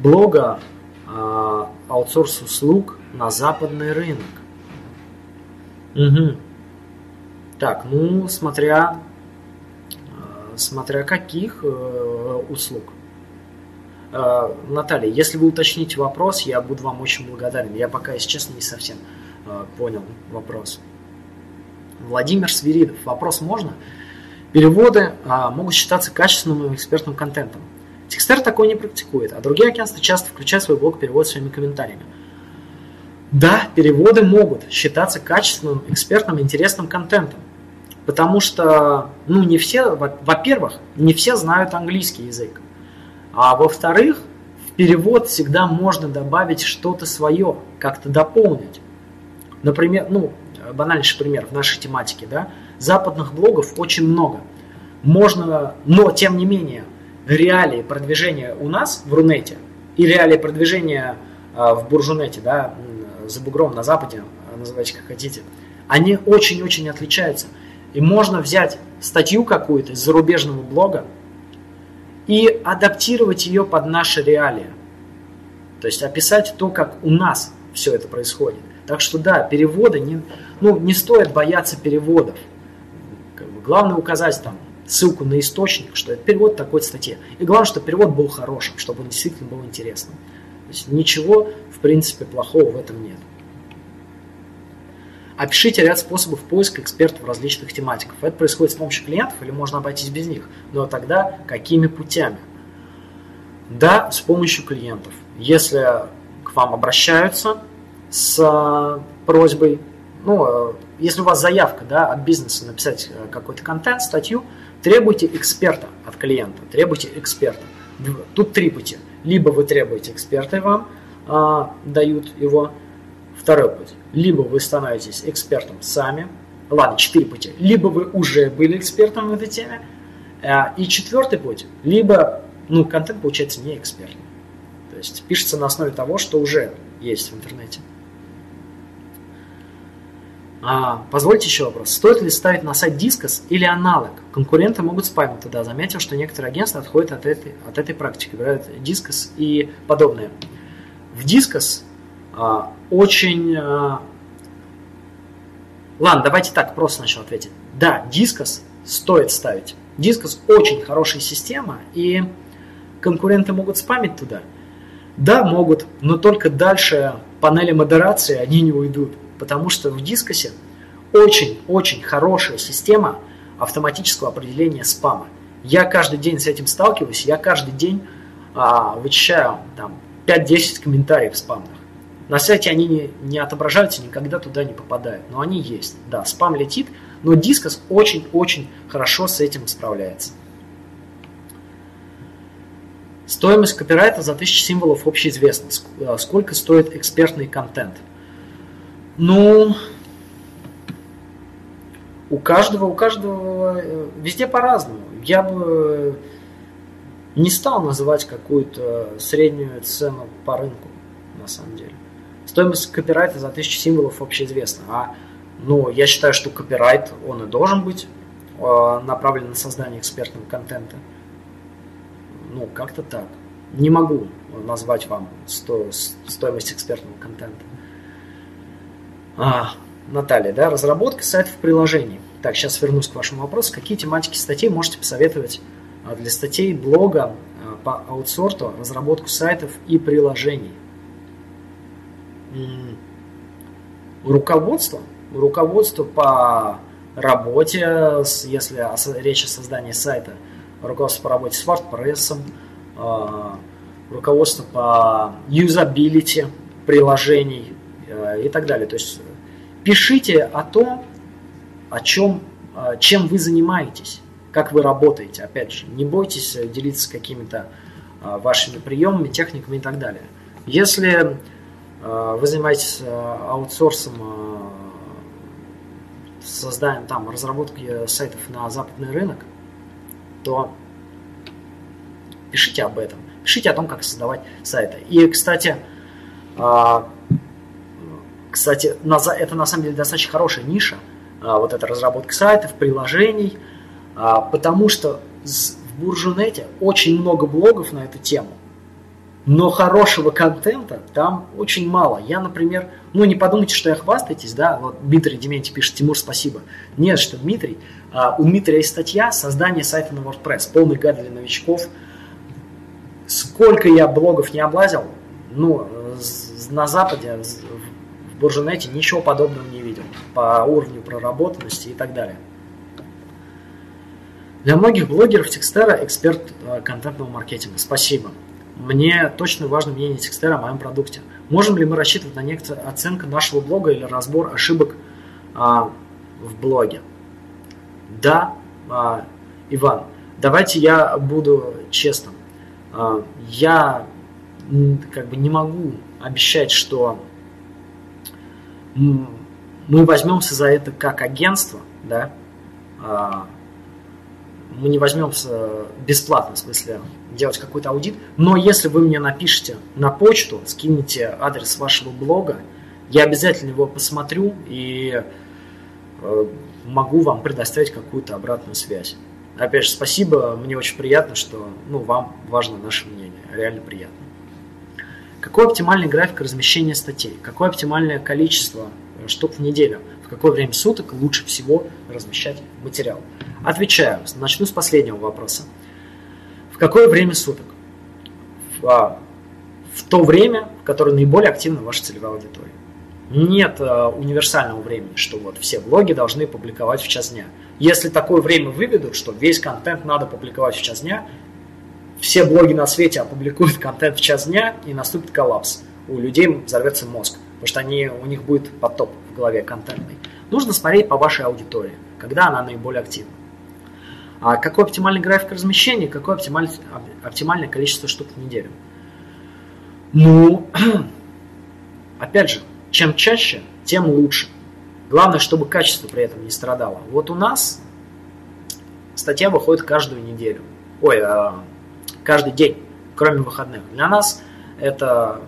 блога э, аутсорс услуг на западный рынок? Угу. Так, ну, смотря, э, смотря каких э, услуг. Э, Наталья, если вы уточните вопрос, я буду вам очень благодарен. Я пока, если честно, не совсем э, понял вопрос. Владимир Свиридов. Вопрос можно? Переводы а, могут считаться качественным и экспертным контентом. Текстер такой не практикует, а другие агентства часто включают свой блог перевод своими комментариями. Да, переводы могут считаться качественным, экспертным, интересным контентом. Потому что, ну, не все, во-первых, не все знают английский язык. А во-вторых, в перевод всегда можно добавить что-то свое, как-то дополнить. Например, ну, банальнейший пример в нашей тематике, да, западных блогов очень много. Можно, но тем не менее, реалии продвижения у нас в Рунете и реалии продвижения э, в Буржунете, да, за бугром на Западе, называйте как хотите, они очень-очень отличаются. И можно взять статью какую-то из зарубежного блога и адаптировать ее под наши реалии. То есть описать то, как у нас все это происходит. Так что да, переводы, не, ну, не стоит бояться переводов. Как бы, главное указать там ссылку на источник, что это перевод такой статьи. И главное, чтобы перевод был хорошим, чтобы он действительно был интересным. То есть ничего, в принципе, плохого в этом нет. Опишите ряд способов поиска экспертов различных тематиках. Это происходит с помощью клиентов или можно обойтись без них? Но тогда какими путями? Да, с помощью клиентов. Если к вам обращаются с э, просьбой, ну, э, если у вас заявка да, от бизнеса написать э, какой-то контент, статью, требуйте эксперта от клиента, требуйте эксперта. Тут три пути. Либо вы требуете эксперта, и вам а, дают его. Второй путь. Либо вы становитесь экспертом сами. Ладно, четыре пути. Либо вы уже были экспертом в этой теме. А, и четвертый путь. Либо, ну, контент получается не экспертным. То есть пишется на основе того, что уже есть в интернете. А, позвольте еще вопрос. Стоит ли ставить на сайт Disqus или аналог? Конкуренты могут спамить туда. Заметил, что некоторые агентства отходят от этой, от этой практики. Выбирают Disqus и подобное. В Disqus очень... А... Ладно, давайте так просто сначала ответить. Да, Disqus стоит ставить. Disqus очень хорошая система, и конкуренты могут спамить туда. Да, могут, но только дальше панели модерации они не уйдут потому что в Disqus е очень-очень хорошая система автоматического определения спама. Я каждый день с этим сталкиваюсь, я каждый день а, вычищаю там 5-10 комментариев спамных. На сайте они не, не отображаются, никогда туда не попадают, но они есть. Да, спам летит, но дискос очень-очень хорошо с этим справляется. Стоимость копирайта за 1000 символов общеизвестна. А, сколько стоит экспертный контент? Ну, у каждого, у каждого э, везде по-разному. Я бы не стал называть какую-то среднюю цену по рынку, на самом деле. Стоимость копирайта за тысячу символов общеизвестна. А ну, я считаю, что копирайт, он и должен быть э, направлен на создание экспертного контента. Ну, как-то так. Не могу назвать вам сто, стоимость экспертного контента. А, Наталья, да, разработка сайтов приложений. Так, сейчас вернусь к вашему вопросу. Какие тематики статей можете посоветовать а, для статей блога а, по аутсорту, разработку сайтов и приложений? Руководство. Руководство по работе, если речь о создании сайта, руководство по работе с WordPress, а, руководство по юзабилити приложений и так далее. То есть Пишите о том, о чем, а, чем вы занимаетесь, как вы работаете. Опять же, не бойтесь делиться какими-то а, вашими приемами, техниками и так далее. Если а, вы занимаетесь аутсорсом, созданием там разработки сайтов на западный рынок, то пишите об этом. Пишите о том, как создавать сайты. И, кстати, кстати, это на самом деле достаточно хорошая ниша, а, вот эта разработка сайтов, приложений, а, потому что в Буржунете очень много блогов на эту тему, но хорошего контента там очень мало. Я, например, ну не подумайте, что я хвастаетесь, да, вот Дмитрий Дементьев пишет, Тимур, спасибо. Нет, что Дмитрий, а, у Дмитрия есть статья «Создание сайта на WordPress», полный гайд для новичков. Сколько я блогов не облазил, ну, на Западе, в Буржинете ничего подобного не видел по уровню проработанности и так далее. Для многих блогеров Текстера эксперт э, контентного маркетинга. Спасибо. Мне точно важно мнение Текстера о моем продукте. Можем ли мы рассчитывать на некоторую оценку нашего блога или разбор ошибок а, в блоге? Да, а, Иван, давайте я буду честным. А, я как бы не могу обещать, что мы возьмемся за это как агентство, да, а, мы не возьмемся бесплатно, в смысле, делать какой-то аудит, но если вы мне напишите на почту, скинете адрес вашего блога, Я обязательно его посмотрю и э, могу вам предоставить какую-то обратную связь. Опять же, спасибо, мне очень приятно, что ну, вам важно наше мнение, реально приятно. Какой оптимальный график размещения статей? Какое оптимальное количество штук в неделю? В какое время суток лучше всего размещать материал? Отвечаю. Начну с последнего вопроса. В какое время суток? В, а, в то время, в которое наиболее активна ваша целевая аудитория. Нет а, универсального времени, что вот все блоги должны публиковать в час дня. Если такое время выведут, что весь контент надо публиковать в час дня, все блоги на свете опубликуют (laughs) контент в час дня и наступит коллапс. У людей взорвется мозг, потому что они, у них будет потоп в голове контентный. Нужно смотреть по вашей аудитории, когда она наиболее активна. А какой оптимальный график размещения, какое оптимальное, оптимальное количество штук в неделю? Ну, (clears throat) опять же, чем чаще, тем лучше. Главное, чтобы качество при этом не страдало. Вот у нас статья выходит каждую неделю. Ой, а, каждый день, кроме выходных. Для нас это,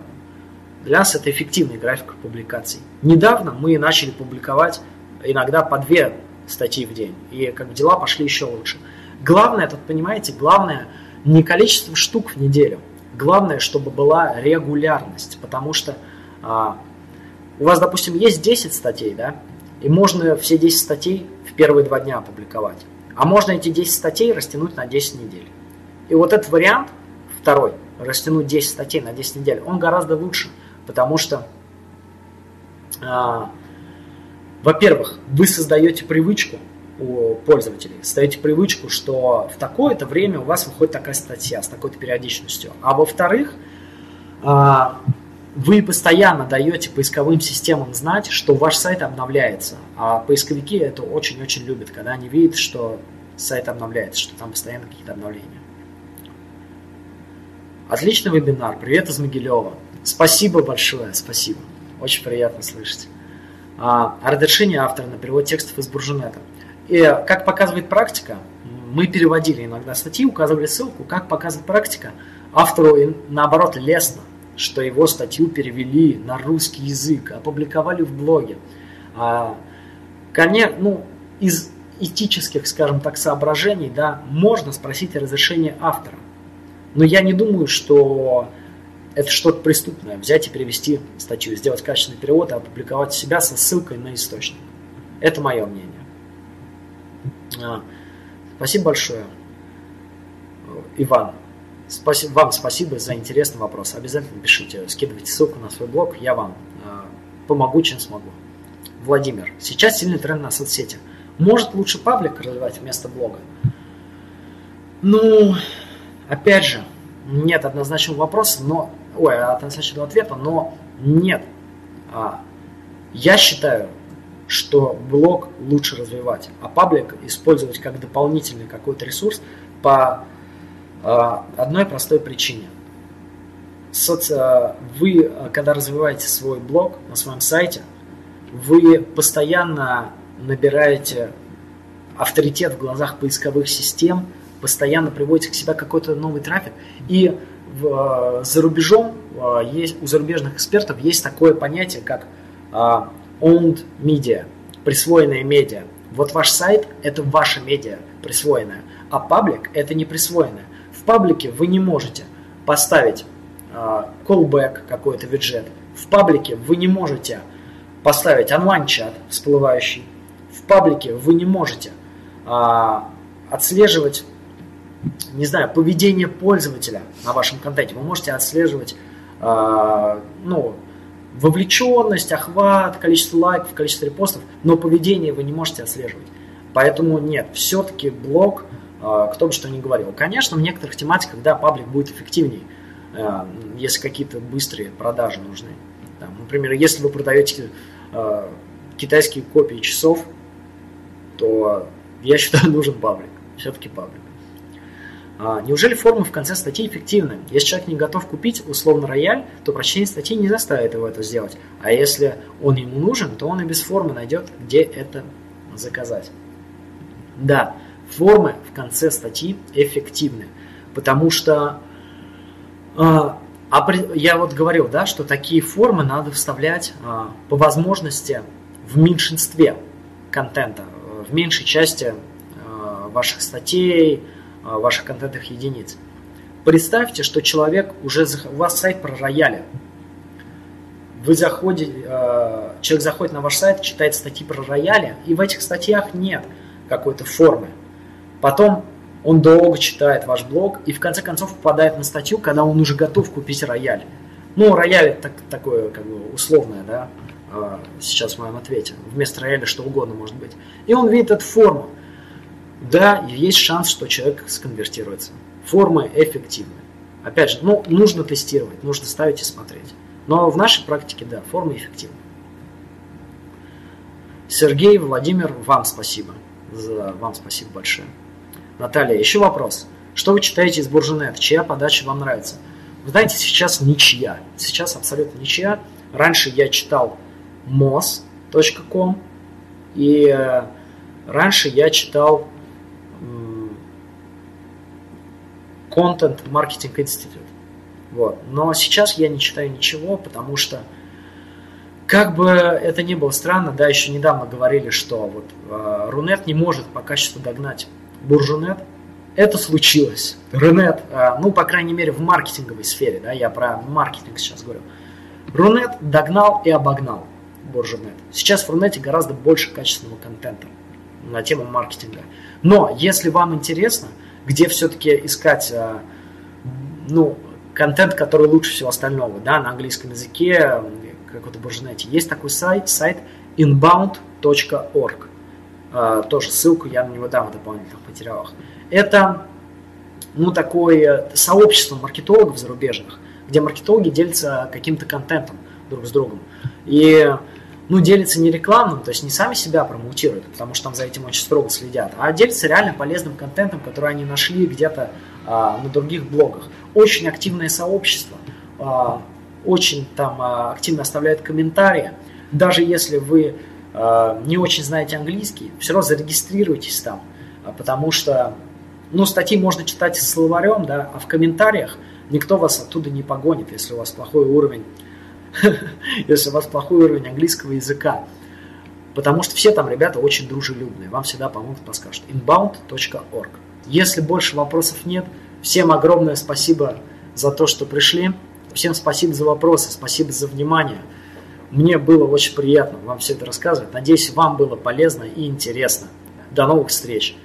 для нас это эффективный график публикаций. Недавно мы начали публиковать иногда по две статьи в день, и как дела пошли еще лучше. Главное, тут понимаете, главное не количество штук в неделю, главное, чтобы была регулярность, потому что а, у вас, допустим, есть 10 статей, да, и можно все 10 статей в первые два дня опубликовать. А можно эти 10 статей растянуть на 10 недель. И вот этот вариант, второй, растянуть 10 статей на 10 недель, он гораздо лучше, потому что, э, во-первых, вы создаете привычку у пользователей, создаете привычку, что в такое-то время у вас выходит такая статья с такой-то периодичностью. А во-вторых, э, вы постоянно даете поисковым системам знать, что ваш сайт обновляется. А поисковики это очень-очень любят, когда они видят, что сайт обновляется, что там постоянно какие-то обновления. Отличный вебинар. Привет из Могилева. Спасибо большое, спасибо. Очень приятно слышать. А, разрешение автора на перевод текстов из Буржунета. И как показывает практика, мы переводили иногда статьи, указывали ссылку, как показывает практика, автору наоборот лестно, что его статью перевели на русский язык, опубликовали в блоге. А, конечно, ну, из этических, скажем так, соображений, да, можно спросить разрешение автора. Но я не думаю, что это что-то преступное. Взять и перевести статью, сделать качественный перевод и опубликовать себя со ссылкой на источник. Это мое мнение. А, спасибо большое, Иван. Спасибо, вам спасибо за интересный вопрос. Обязательно пишите, скидывайте ссылку на свой блог, я вам э, помогу, чем смогу. Владимир, сейчас сильный тренд на соцсети. Может лучше паблик развивать вместо блога? Ну, Опять же, нет однозначного вопроса, но, ой, однозначного ответа, но нет. А, я считаю, что блог лучше развивать, а паблик использовать как дополнительный какой-то ресурс по а, одной простой причине. Соци... А, вы, когда развиваете свой блог на своем сайте, вы постоянно набираете авторитет в глазах поисковых систем – постоянно приводите к себе какой-то новый трафик. И в, за рубежом а, есть, у зарубежных экспертов есть такое понятие, как а, owned media, присвоенная медиа. Вот ваш сайт – это ваша медиа присвоенная, а паблик – это не присвоенная. В паблике вы не можете поставить callback какой-то виджет. В паблике вы не можете поставить онлайн-чат всплывающий. В паблике вы не можете отслеживать не знаю, поведение пользователя на вашем контенте. Вы можете отслеживать э, ну, вовлеченность, охват, количество лайков, количество репостов, но поведение вы не можете отслеживать. Поэтому нет, все-таки блог, э, кто бы что ни говорил. Конечно, в некоторых тематиках, да, паблик будет эффективнее, э, если какие-то быстрые продажи нужны. Там, например, если вы продаете э, китайские копии часов, то я считаю, (laughs) нужен паблик. Все-таки паблик. А, неужели формы в конце статьи эффективны? Если человек не готов купить условно рояль, то прочтение статьи не заставит его это сделать. А если он ему нужен, то он и без формы найдет, где это заказать. Да, формы в конце статьи эффективны, потому что А я вот говорил, да, что такие формы надо вставлять а, по возможности в меньшинстве контента, в меньшей части ваших статей, ваших контентных единиц. Представьте, что человек уже, у вас сайт про рояли. Вы заходите, а, человек заходит на ваш сайт, читает статьи про рояли, и в этих статьях нет какой-то формы. Потом он долго читает ваш блог и в конце концов попадает на статью, когда он уже готов купить рояль. Ну, рояль так, такое как бы условное, да, а, сейчас в моем ответе. Вместо рояля что угодно может быть. И он видит эту форму. Да, есть шанс, что человек сконвертируется. Формы эффективны. Опять же, ну, нужно тестировать, нужно ставить и смотреть. Но в нашей практике, да, формы эффективны. Сергей, Владимир, вам спасибо. За, вам спасибо большое. Наталья, еще вопрос. Что вы читаете из Буржинет? Чья подача вам нравится? Вы знаете, сейчас ничья. Сейчас абсолютно ничья. Раньше я читал mos.com и э, раньше я читал Content Marketing Institute. Вот. Но сейчас я не читаю ничего, потому что как бы это ни было странно, да, еще недавно говорили, что вот э, Рунет не может по качеству догнать Буржунет. Это случилось. Рунет, э, ну, по крайней мере, в маркетинговой сфере, да, я про маркетинг сейчас говорю. Рунет догнал и обогнал Буржунет. Сейчас в Рунете гораздо больше качественного контента на тему маркетинга. Но если вам интересно, где все-таки искать э, ну, контент, который лучше всего остального, да, на английском языке, как вот в Буржунете, есть такой сайт, сайт inbound.org. А, тоже ссылку я на него дам в дополнительных материалах. Это ну, такое сообщество маркетологов зарубежных, где маркетологи делятся каким-то контентом друг с другом. И ну, делятся не рекламным, то есть не сами себя промоутируют, потому что там за этим очень строго следят, а делятся реально полезным контентом, который они нашли где-то а, на других блогах. Очень активное сообщество, а, очень там а, активно оставляют комментарии. Даже если вы Э, не очень знаете английский, все равно зарегистрируйтесь там, а потому что ну, статьи можно читать с словарем, да, а в комментариях никто вас оттуда не погонит, если у вас плохой уровень, (laughs) если у вас плохой уровень английского языка. Потому что все там ребята очень дружелюбные, вам всегда помогут, подскажут. inbound.org. Если больше вопросов нет, всем огромное спасибо за то, что пришли. Всем спасибо за вопросы, спасибо за внимание. Мне было очень приятно вам все это рассказывать. Надеюсь, вам было полезно и интересно. До новых встреч!